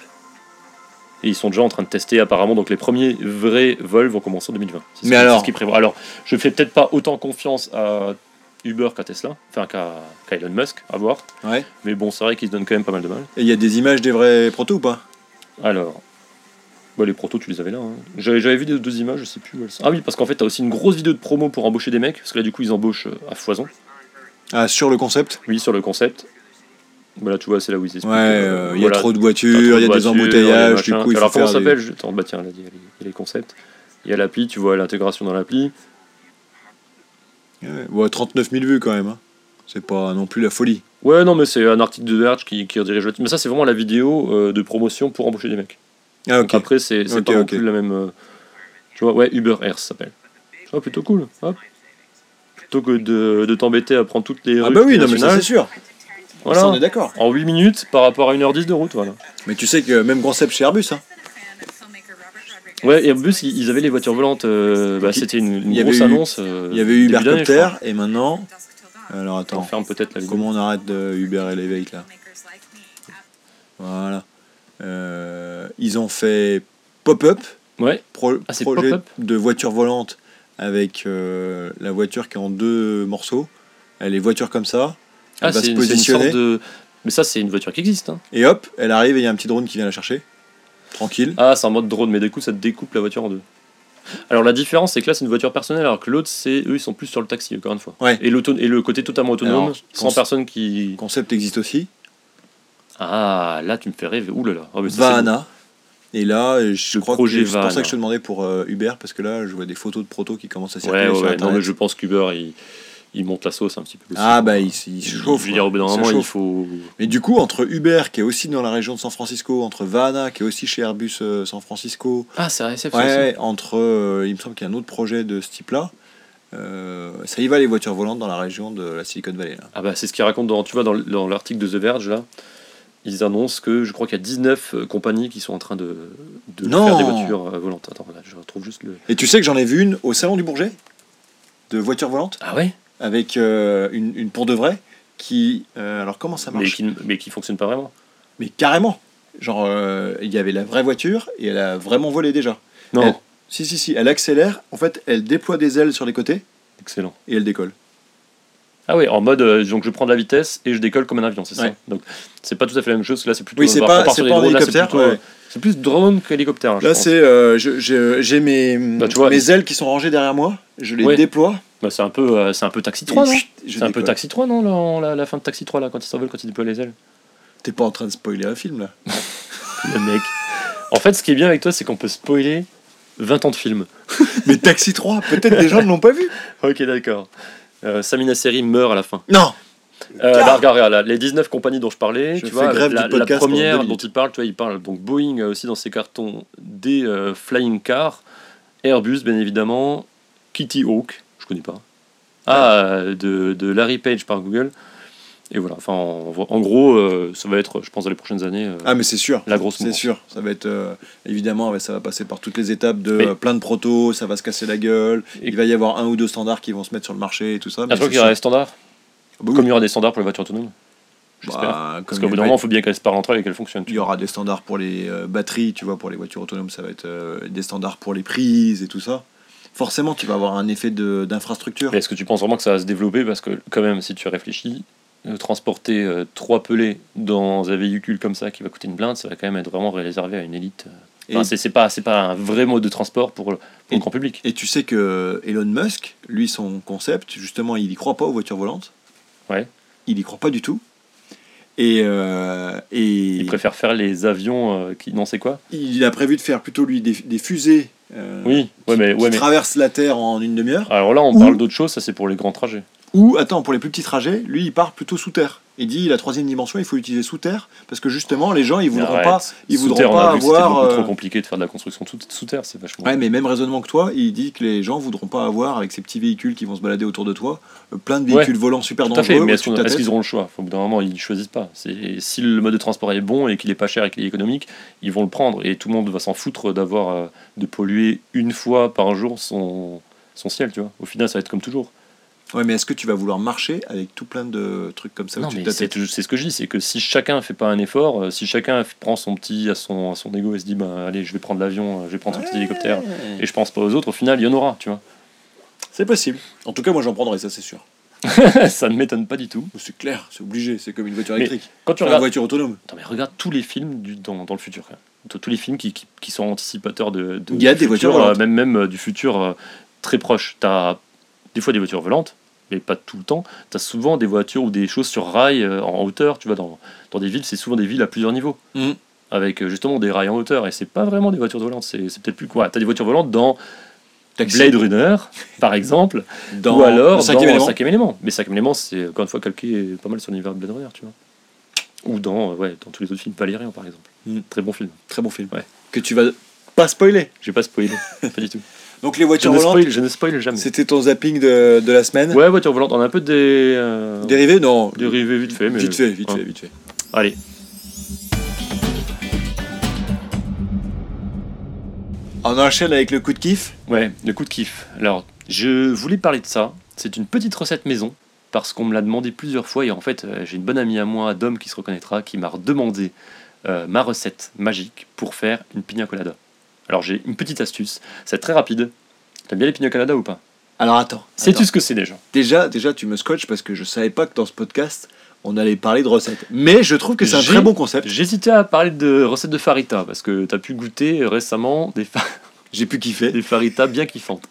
Et ils sont déjà en train de tester apparemment. Donc les premiers vrais vols vont commencer en 2020. C'est ce Mais alors- ce qu'ils prévoient. Alors, je fais peut-être pas autant confiance à Uber qu'à Tesla, enfin qu'à qu'à Elon Musk, à voir. ouais. Mais bon, c'est vrai qu'ils se donnent quand même pas mal de mal. Et il y a des images des vrais protos ou pas? Alors, bah, les protos, tu les avais là. hein. J'avais j'avais vu des deux images, je sais plus où elles sont. Ah oui, parce qu'en fait, t'as aussi une grosse vidéo de promo pour embaucher des mecs, parce que là, du coup, ils embauchent euh, à foison. Ah, sur le concept? Oui, sur le concept. Voilà, tu vois, c'est là où ils Ouais, expliquent. euh, il y a trop de t'as voitures, trop il y a des voitures, embouteillages, du coup il faut Alors, comment ça faire des- s'appelle? Je- Attends, bah tiens, là, il y, a les- il y a les concepts. Il y a l'appli, tu vois l'intégration dans l'appli. Ouais, ouais, 39 000 vues quand même. hein. C'est pas non plus la folie. Ouais, non, mais c'est un article de Verge qui, qui redirige le Mais ça, c'est vraiment la vidéo euh, de promotion pour embaucher des mecs. Ah, après, c'est c'est Ok, pas non plus la même. euh, tu vois, ouais, Uber Air, s'appelle. Tu vois, plutôt cool. Hop. Plutôt que de, de t'embêter à prendre toutes les Ah rues bah oui, non, mais ça c'est sûr. Voilà. Ça, on est d'accord. En 8 minutes par rapport à 1h10 de route, voilà. Mais tu sais que même concept chez Airbus, hein. Ouais, et plus, ils avaient les voitures volantes. euh, bah, c'était une, grosse eu- annonce. euh, il y avait eu Ubercopter et maintenant. Alors. On attends, ferme peut-être la vidéo. comment on arrête de Uber Elevate là Voilà. Euh, ils ont fait pop-up, Ouais, pro- Ah, projet de voiture volante avec euh, la voiture qui est en deux morceaux. Elle est voiture comme ça. ah, Elle va c'est se une positionner. sorte de. Mais ça, c'est une voiture qui existe. Hein. Et hop, elle arrive et il y a un petit drone qui vient la chercher. Tranquille. Ah, c'est en mode drone, mais du coup, ça te découpe la voiture en deux. Alors, la différence, c'est que là, c'est une voiture personnelle, alors que l'autre, c'est eux, ils sont plus sur le taxi, encore une fois. Ouais. Et, et le côté totalement autonome, Alors, sans personne qui. Le concept existe aussi. Ah, là, tu me fais rêver. Ouh là là. Ah, ça, c'est Vahana. Et là, je Le crois que c'est pour ça que je te demandais pour euh, Uber, parce que là, je vois des photos de proto qui commencent à circuler Ouais, ouais, sur. Non, mais je pense qu'Uber, il, il monte la sauce un petit peu. aussi. Ah bah il, il se Je chauffe. veux dire, au bout d'un moment, il chauffe. faut. Mais du coup, entre Uber, qui est aussi dans la région de San Francisco, entre Vahana, qui est aussi chez Airbus euh, San Francisco, Ah, c'est ça ouais, entre, euh, il me semble qu'il y a un autre projet de ce type-là, euh, ça y va les voitures volantes dans la région de la Silicon Valley. Là. Ah bah c'est ce qu'ils racontent dans, tu vois, dans, l'article de The Verge là. Ils annoncent que je crois qu'il y a 19 euh, compagnies qui sont en train de, de Non. faire des voitures euh, volantes. Attends, là, je retrouve juste le. Et tu sais que j'en ai vu une au Salon du Bourget, de voitures volantes, Ah ouais? Avec euh, une, une pour de vrai, qui... euh, alors comment ça mais marche qui, ne- mais qui fonctionne pas vraiment. Mais carrément Genre, euh, il y avait la vraie voiture et elle a vraiment volé déjà. Non. Elle- Si, si, si, elle accélère, en fait, elle déploie des ailes sur les côtés Excellent. et elle décolle. Ah ouais, en mode, euh, donc je prends de la vitesse et je décolle comme un avion, c'est Ouais. ça Donc c'est pas tout à fait la même chose, là c'est plutôt. Oui, c'est on pas, c'est pas là, c'est hélicoptère. euh. C'est plus drone qu'hélicoptère. hein, Là, c'est. euh, J'ai mes, Bah, tu vois, mes ailes qui sont rangées derrière moi, je les Ouais. déploie. Bah, c'est un peu, euh, c'est un peu Taxi 3, et non C'est un peu. Taxi 3, non la, la, la fin de Taxi 3, là, quand il s'envole, quand il déploie les ailes T'es pas en train de spoiler un film là Le mec. En fait, ce qui est bien avec toi, c'est qu'on peut spoiler 20 ans de film. Mais Taxi 3, peut-être des gens ne l'ont pas vu. Ok, d'accord. Euh, Samina Seri meurt à la fin. Non. Euh, bah, regarde, regarde, là, les 19 compagnies dont je parlais, Je tu vois, grève la, première dont il parle, tu vois, il parle donc Boeing euh, aussi dans ses cartons des euh, Flying Cars, Airbus bien évidemment, Kitty Hawk, je connais pas, ah, euh, de, de Larry Page par Google. Et voilà, enfin, en, en gros, euh, ça va être, je pense, dans les prochaines années, euh, Ah, mais c'est sûr. la grosse C'est sûr, ça va être euh, évidemment, ça va passer par toutes les étapes de Mais- plein de protos, ça va se casser la gueule. Et- Il va y avoir un ou deux standards qui vont se mettre sur le marché et tout ça. Ah, mais je crois c'est qu'il y aura des standards, Ah bah oui. comme il y aura des standards pour les voitures autonomes. J'espère. Bah, Parce qu'au bout d'un moment, il faut bien qu'elles se parlent entre elles et qu'elles fonctionnent. Il y aura des standards pour les euh, batteries, tu vois, pour les voitures autonomes, ça va être des standards pour les prises et tout ça. Forcément, tu vas avoir un effet d'infrastructure. Est-ce que tu penses vraiment que ça va se développer? Parce que, quand même, si tu réfléchis, transporter euh, trois pelés dans un véhicule comme ça qui va coûter une blinde, ça va quand même être vraiment réservé à une élite. Enfin, Et- c'est pas, un vrai mode de transport pour, le- grand public. Et tu sais que Elon Musk, lui, son concept, justement, il y croit pas aux voitures volantes. Ouais. Il y croit pas du tout. Et, euh, et Il préfère faire les avions euh, qui. Non, c'est quoi? il a prévu de faire plutôt lui des, des fusées euh, Oui, ouais, mais. qui Ouais, mais... traversent la Terre en une demi-heure. Alors là, on Ou- parle d'autre chose, ça c'est pour les grands trajets. Ou, attends, pour les plus petits trajets, lui, il part plutôt sous terre. Il dit la troisième dimension, il faut l'utiliser sous terre parce que justement, les gens, ils voudront pas. ils Sous voudront terre, on a pas vu avoir, beaucoup euh, trop compliqué de faire de la construction tout- sous terre, c'est vachement. Ouais, mais même raisonnement que toi, il dit que les gens voudront pas avoir avec ces petits véhicules qui vont se balader autour de toi, euh, plein de véhicules volants super Tout à dangereux. fait, mais est-ce qu'ils auront le choix? Au bout d'un moment, ils ne choisissent pas. C'est- Si le mode de transport est bon et qu'il est pas cher et qu'il est économique, ils vont le prendre. Et tout le monde va s'en foutre d'avoir euh, de polluer une fois par jour son, son ciel, tu vois. Au final, ça va être comme toujours. Ouais, mais est-ce que tu vas vouloir marcher avec tout plein de trucs comme ça Non, mais c'est ce que je dis, c'est que si chacun fait pas un effort, euh, si chacun prend son petit à son, à son ego et se dit, bah, allez, je vais prendre l'avion, euh, je vais prendre son petit hélicoptère, et je pense pas aux autres, au final, il y en aura, tu vois. C'est possible. En tout cas, moi j'en prendrai, ça c'est sûr. ça ne m'étonne pas du tout. C'est clair, c'est obligé, c'est comme une voiture Mais électrique. Quand tu Enfin, une regardes, voiture autonome. Attends, mais regarde tous les films du, dans, dans le futur. quand même. Tous- les films qui, qui, qui sont anticipateurs de, de- Il y a des futur, voitures volantes. euh, même, même du futur très proche. Tu as des fois des voitures volantes, mais pas tout le temps. Tu as souvent des voitures ou des choses sur rail euh, en hauteur. Tu vois, dans, dans des villes, c'est souvent des villes à plusieurs niveaux. Mhm. Avec euh, justement des rails en hauteur. Et c'est pas vraiment des voitures volantes. C'est c'est peut-être plus quoi. Tu as des voitures volantes dans Taxi. Blade Runner, par exemple. Dans ou alors le cinquième dans élément. cinquième élément. Mais cinquième élément, c'est encore une fois calqué pas mal sur l'univers de Blade Runner, tu vois. Ou dans, euh, ouais, dans tous les autres films, Valérian par exemple. Mm. Très bon film. Très bon film. Ouais. Que tu vas pas spoiler. J'ai pas spoilé, pas du tout. Donc les voitures volantes, spoil, je ne spoil jamais. c'était ton zapping de, de la semaine. Ouais, voiture volante, on a un peu des. euh, Dérivé? Non. dérivés vite fait, mais. Vite fait, vite hein. fait, vite fait. Allez. On enchaîne avec le coup de kiff? Ouais, le coup de kiff. Alors, je voulais parler de ça. C'est une petite recette maison, parce qu'on me l'a demandé plusieurs fois, et en fait, euh, j'ai une bonne amie à moi, Dom, qui se reconnaîtra, qui m'a redemandé euh, ma recette magique pour faire une pina colada. Alors, j'ai une petite astuce, c'est très rapide. T'aimes bien les pina colada ou pas? Alors attends. Sais-tu ce que c'est déjà? Déjà, déjà, tu me scotches parce que je savais pas que dans ce podcast, on allait parler de recettes. Mais je trouve que c'est un très bon concept. J'hésitais à parler de recettes de farita, parce que t'as pu goûter récemment des, fa- J'ai pu kiffer. des faritas bien kiffantes.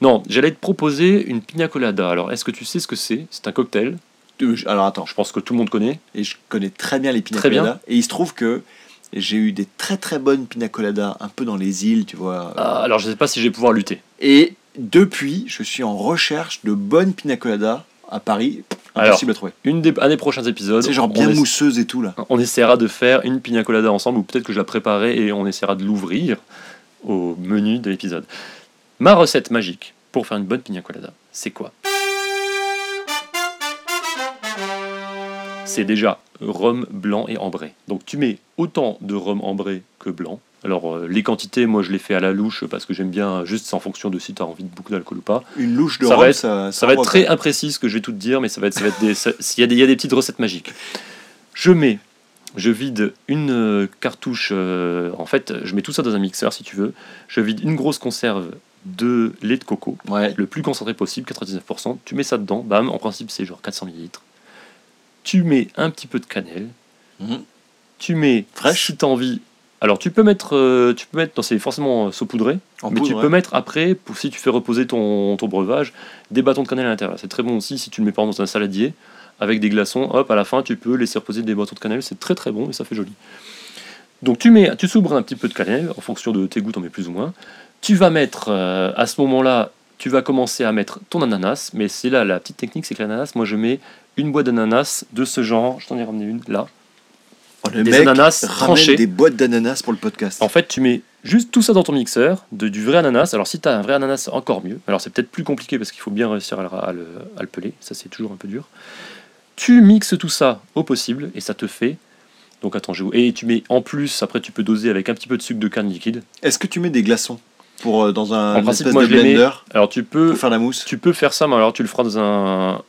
Non, j'allais te proposer une pina colada. Alors, est-ce que tu sais ce que c'est? C'est un cocktail. Euh, Alors attends. Je pense que tout le monde connaît. Et je connais très bien les pina Très bien. Et il se trouve que j'ai eu des très très bonnes pina coladas un peu dans les îles, tu vois. Ah, alors, je sais pas si je vais pouvoir lutter. Et depuis, je suis en recherche de bonnes pina coladas à Paris. Alors, Impossible à trouver. Une des, un des prochains épisodes. C'est genre bien mousseuse et tout là. On essaiera de faire une pina colada ensemble, ou peut-être que je la préparerai et on essaiera de l'ouvrir au menu de l'épisode. Ma recette magique pour faire une bonne pina colada, c'est quoi? C'est déjà rhum blanc et ambré. Donc tu mets autant de rhum ambré que blanc. Alors euh, les quantités, moi je les fais à la louche parce que j'aime bien, juste en fonction de si tu as envie de beaucoup d'alcool ou pas. Une louche de Ça va rhum, être- ça, Ça va être très imprécis ce que je vais tout te dire, mais ça va être, ça va être des, il y, a des, y a des petites recettes magiques. Je mets, je vide une euh, cartouche, euh, en fait, je mets tout ça dans un mixeur si tu veux. Je vide une grosse conserve de lait de coco, Ouais. le plus concentré possible, 99%. Tu mets ça dedans, bam, en principe c'est genre 400 ml. Tu mets un petit peu de cannelle. Mhm. Tu mets, Fraîche si tu as envie. Alors tu peux mettre, euh, tu peux mettre, non c'est forcément euh, saupoudré, En mais poudre, tu ouais. peux mettre après, pour, si tu fais reposer ton, ton breuvage, des bâtons de cannelle à l'intérieur. C'est très bon aussi si tu le mets par exemple dans un saladier avec des glaçons. Hop, à la fin, tu peux laisser reposer des bâtons de cannelle. C'est très très bon et ça fait joli. Donc tu mets, tu saupoudres un petit peu de cannelle en fonction de tes goûts, t'en mets plus ou moins. Tu vas mettre euh, à ce moment-là, tu vas commencer à mettre ton ananas, mais c'est là la petite technique, c'est que l'ananas, moi je mets une boîte d'ananas de ce genre. Je t'en ai ramené une là. Oh, le des mec ananas tranchés. des boîtes d'ananas pour le podcast. En fait, tu mets juste tout ça dans ton mixeur, de, du vrai ananas. Alors, si tu as un vrai ananas, encore mieux. Alors, c'est peut-être plus compliqué parce qu'il faut bien réussir à le, à le- à le peler. Ça, c'est toujours un peu dur. Tu mixes tout ça au possible et ça te fait. Donc, attends, je... et tu mets en plus, après, tu peux doser avec un petit peu de sucre de canne liquide. Est-ce que tu mets des glaçons? Pour euh, dans un En principe, espèce moi, de je blender Alors, tu peux, pour faire la mousse tu peux faire ça, mais alors tu le feras dans un,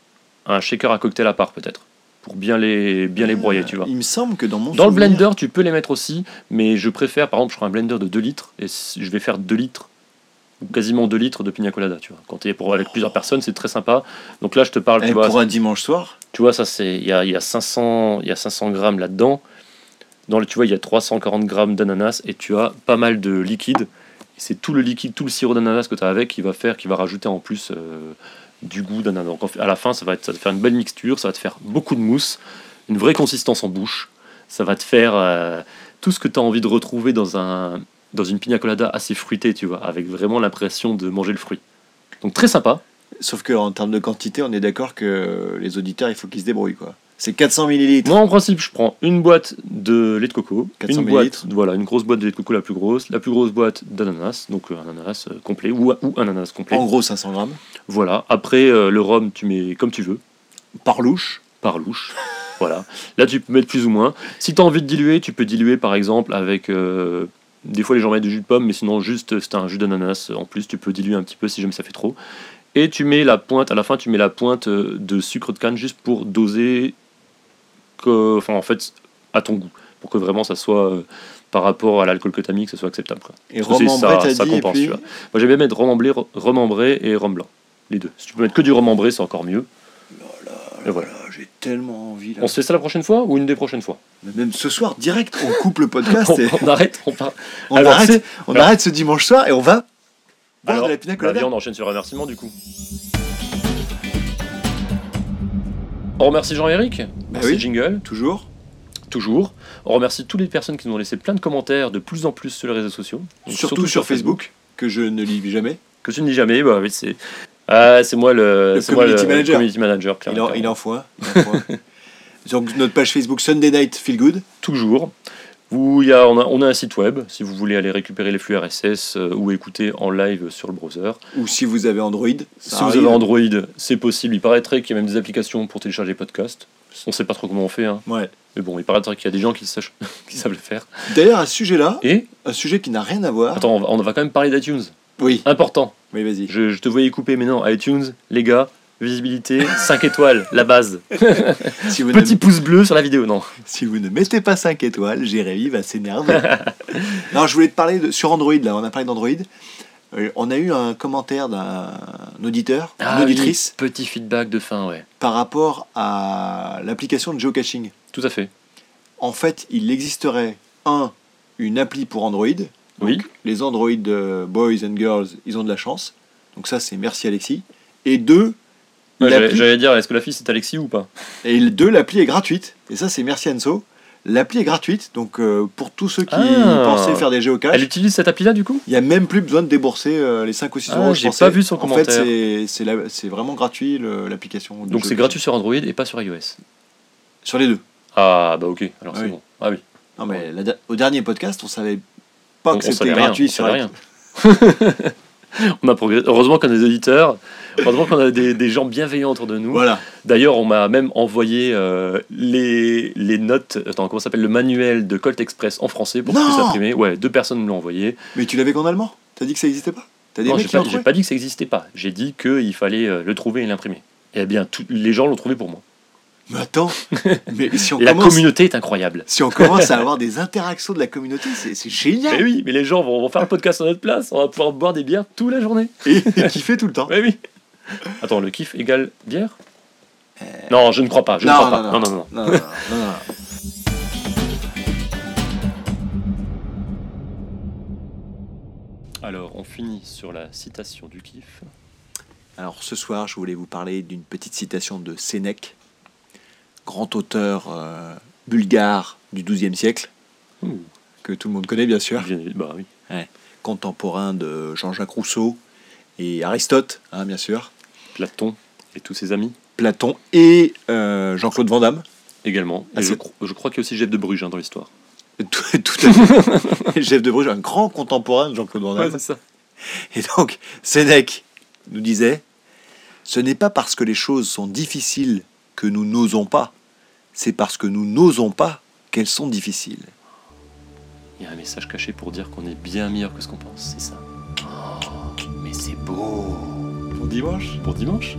un shaker à cocktail à part, peut-être. Pour bien les, bien les broyer, tu vois. Il me semble que dans mon Dans le blender, tu peux les mettre aussi, mais je préfère, par exemple, je prends un blender de 2 litres et je vais faire 2 litres, ou quasiment 2 litres de pina colada, tu vois. Quand tu es pour avec plusieurs personnes, c'est très sympa. Donc là, je te parle, tu vois, pour un dimanche soir, tu vois, ça, c'est. Il y a, il y, a 500 il y a 500 grammes là-dedans. Dans le, tu vois, il y a 340 grammes d'ananas et tu as pas mal de liquide. C'est tout le liquide, tout le sirop d'ananas que tu as avec qui va faire, qui va rajouter en plus euh, du goût d'ananas. Donc à la fin, ça va, être, ça va te faire une belle mixture, ça va te faire beaucoup de mousse, une vraie consistance en bouche. Ça va te faire euh, tout ce que tu as envie de retrouver dans, un, dans une pina colada assez fruitée, tu vois, avec vraiment l'impression de manger le fruit. Donc très sympa. Sauf qu'en termes de quantité, on est d'accord que les auditeurs, il faut qu'ils se débrouillent. quoi. C'est 400 millilitres. Moi, en principe, je prends une boîte de lait de coco, 400 une boîte, voilà, une grosse boîte de lait de coco la plus grosse, la plus grosse boîte d'ananas, donc euh, un ananas euh, complet ou, ou un ananas complet. En gros, 500 grammes. Voilà. Après, euh, le rhum, tu mets comme tu veux, Par louche. par louche. voilà. Là, tu peux mettre plus ou moins. Si tu as envie de diluer, tu peux diluer par exemple avec. euh, des fois, les gens mettent du jus de pomme, mais sinon, juste, c'est un jus d'ananas. En plus, tu peux diluer un petit peu si jamais ça fait trop. Et tu mets la pointe, à la fin, tu mets la pointe euh, de sucre de canne juste pour doser, que, enfin, en fait, à ton goût. Pour que vraiment ça soit, euh, par rapport à l'alcool que tu as mis, que ce soit acceptable. Quoi. Et t'as ça dit. Et compense, puis... tu vois. Moi, j'aime bien mettre rhum ambré et rhum blanc. Les deux. Si tu peux mettre que du rhum ambré, c'est encore mieux. Et voilà. J'ai tellement envie là. On se fait ça la prochaine fois ou une des prochaines fois? Même ce soir, direct, on coupe le podcast on, et on arrête, on part. on, Alors, arrête, on alors- arrête ce dimanche soir et on va boire Alors, de la pina colada. on enchaîne sur le remerciement du coup. On remercie Jean-Éric. Merci oui. Jingle, Toujours. toujours. On remercie toutes les personnes qui nous ont laissé plein de commentaires de plus en plus sur les réseaux sociaux. Donc, Surtout, sur Facebook, que je ne lis jamais. Que tu ne dis jamais, bah oui, c'est. Ah, c'est moi le, Le c'est moi community manager. community manager, Il en, il en faut un. il en faut un. Donc notre page Facebook Sunday Night Feel Good. Toujours. Il y a, on, a, on a un site web si vous voulez aller récupérer les flux RSS euh, ou écouter en live sur le browser. Ou si vous avez Android. ça si vous avez Android, c'est possible. Il paraîtrait qu'il y a même des applications pour télécharger podcasts. On sait pas trop comment on fait, hein. Ouais. mais bon, il paraîtrait qu'il y a des gens qui, sachent, qui savent le faire. D'ailleurs, à ce sujet-là, Et, un sujet qui n'a rien à voir. attends, on va, on va quand même parler d'iTunes. Oui, Important. oui, vas-y. Je, je te voyais couper, mais non, iTunes, les gars, visibilité, 5 étoiles, la base. Si vous, Petit ne, pouce bleu sur la vidéo, non. si vous ne mettez pas 5 étoiles, Jérémy va s'énerver. non, je voulais te parler de, sur Android, là, on a parlé d'Android. Euh, on a eu un commentaire d'un auditeur, Ah une auditrice, oui, petit feedback de fin, ouais. par rapport à l'application de geocaching. Tout à fait. En fait, il existerait, un, une appli pour Android. Oui. Les Android euh, boys and girls, ils ont de la chance. Donc ça, c'est merci Alexis. Et deux, J'allais dire, est-ce que la fille c'est Alexis ou pas et le- deux, l'appli est gratuite. Et ça, c'est merci Enzo. L'appli est gratuite, donc euh, pour tous ceux qui Ah. pensaient faire des géocaches, Elle utilise cette appli-là du coup il n'y a même plus besoin de débourser euh, les 5 ou 6 Ah, euros. je j'ai pas vu son En commentaire. fait, c'est- c'est la- c'est vraiment gratuit le- l'application. Donc c'est gratuit sur Android et pas sur iOS. Sur les deux. Ah bah ok, alors Ah c'est oui. bon. Ah oui. Non, mais la- au dernier podcast, on savait pas On- que c'était gratuit on sur rien. on a. Heureusement qu'on a des auditeurs. Heureusement qu'on a des, des gens bienveillants autour de nous. Voilà. D'ailleurs, on m'a même envoyé euh, les, les notes, attends, comment ça s'appelle, le manuel de Colt Express en français pour que je puisse imprimer. Ouais, deux personnes me l'ont envoyé. Mais tu l'avais qu'en allemand? T'as dit que ça n'existait pas? T'as Non, j'ai pas, pas dit que ça n'existait pas. J'ai dit qu'il fallait euh, le trouver et l'imprimer. Eh bien, les gens l'ont trouvé pour moi. Mais attends, mais si on, La commence, communauté est incroyable. si on commence à avoir des interactions de la communauté, c'est c'est Mais génial oui, mais les gens vont, vont faire le podcast à notre place. On va pouvoir boire des bières toute la journée. Et, et kiffer tout le temps. Oui, oui. Attends, le kiff égale bière Non, je ne crois pas. Je ne Euh, non, crois non, pas. non. Non, non, non. Non, non, non, non, non. Alors, on finit sur la citation du kiff. Alors ce soir, je voulais vous parler d'une petite citation de Sénèque, grand auteur euh, bulgare du XIIe siècle, que tout le monde connaît bien sûr, bien- bah oui. contemporain de Jean-Jacques Rousseau et Aristote, hein, bien sûr, Platon et tous ses amis Platon et euh, Jean-Claude Van Damme. également. Ah, Et je, c'est- cro- je crois qu'il y a aussi Jeff de Bruges hein, dans l'histoire. Tout, tout à fait. Jeff de Bruges, un grand contemporain de Jean-Claude Van Damme. ça. Et donc, Sénèque nous disait Ce n'est pas parce que les choses sont difficiles que nous n'osons pas, c'est parce que nous n'osons pas qu'elles sont difficiles. Il y a un message caché pour dire qu'on est bien meilleur que ce qu'on pense, c'est ça. Oh, mais c'est beau Pour dimanche? Pour dimanche?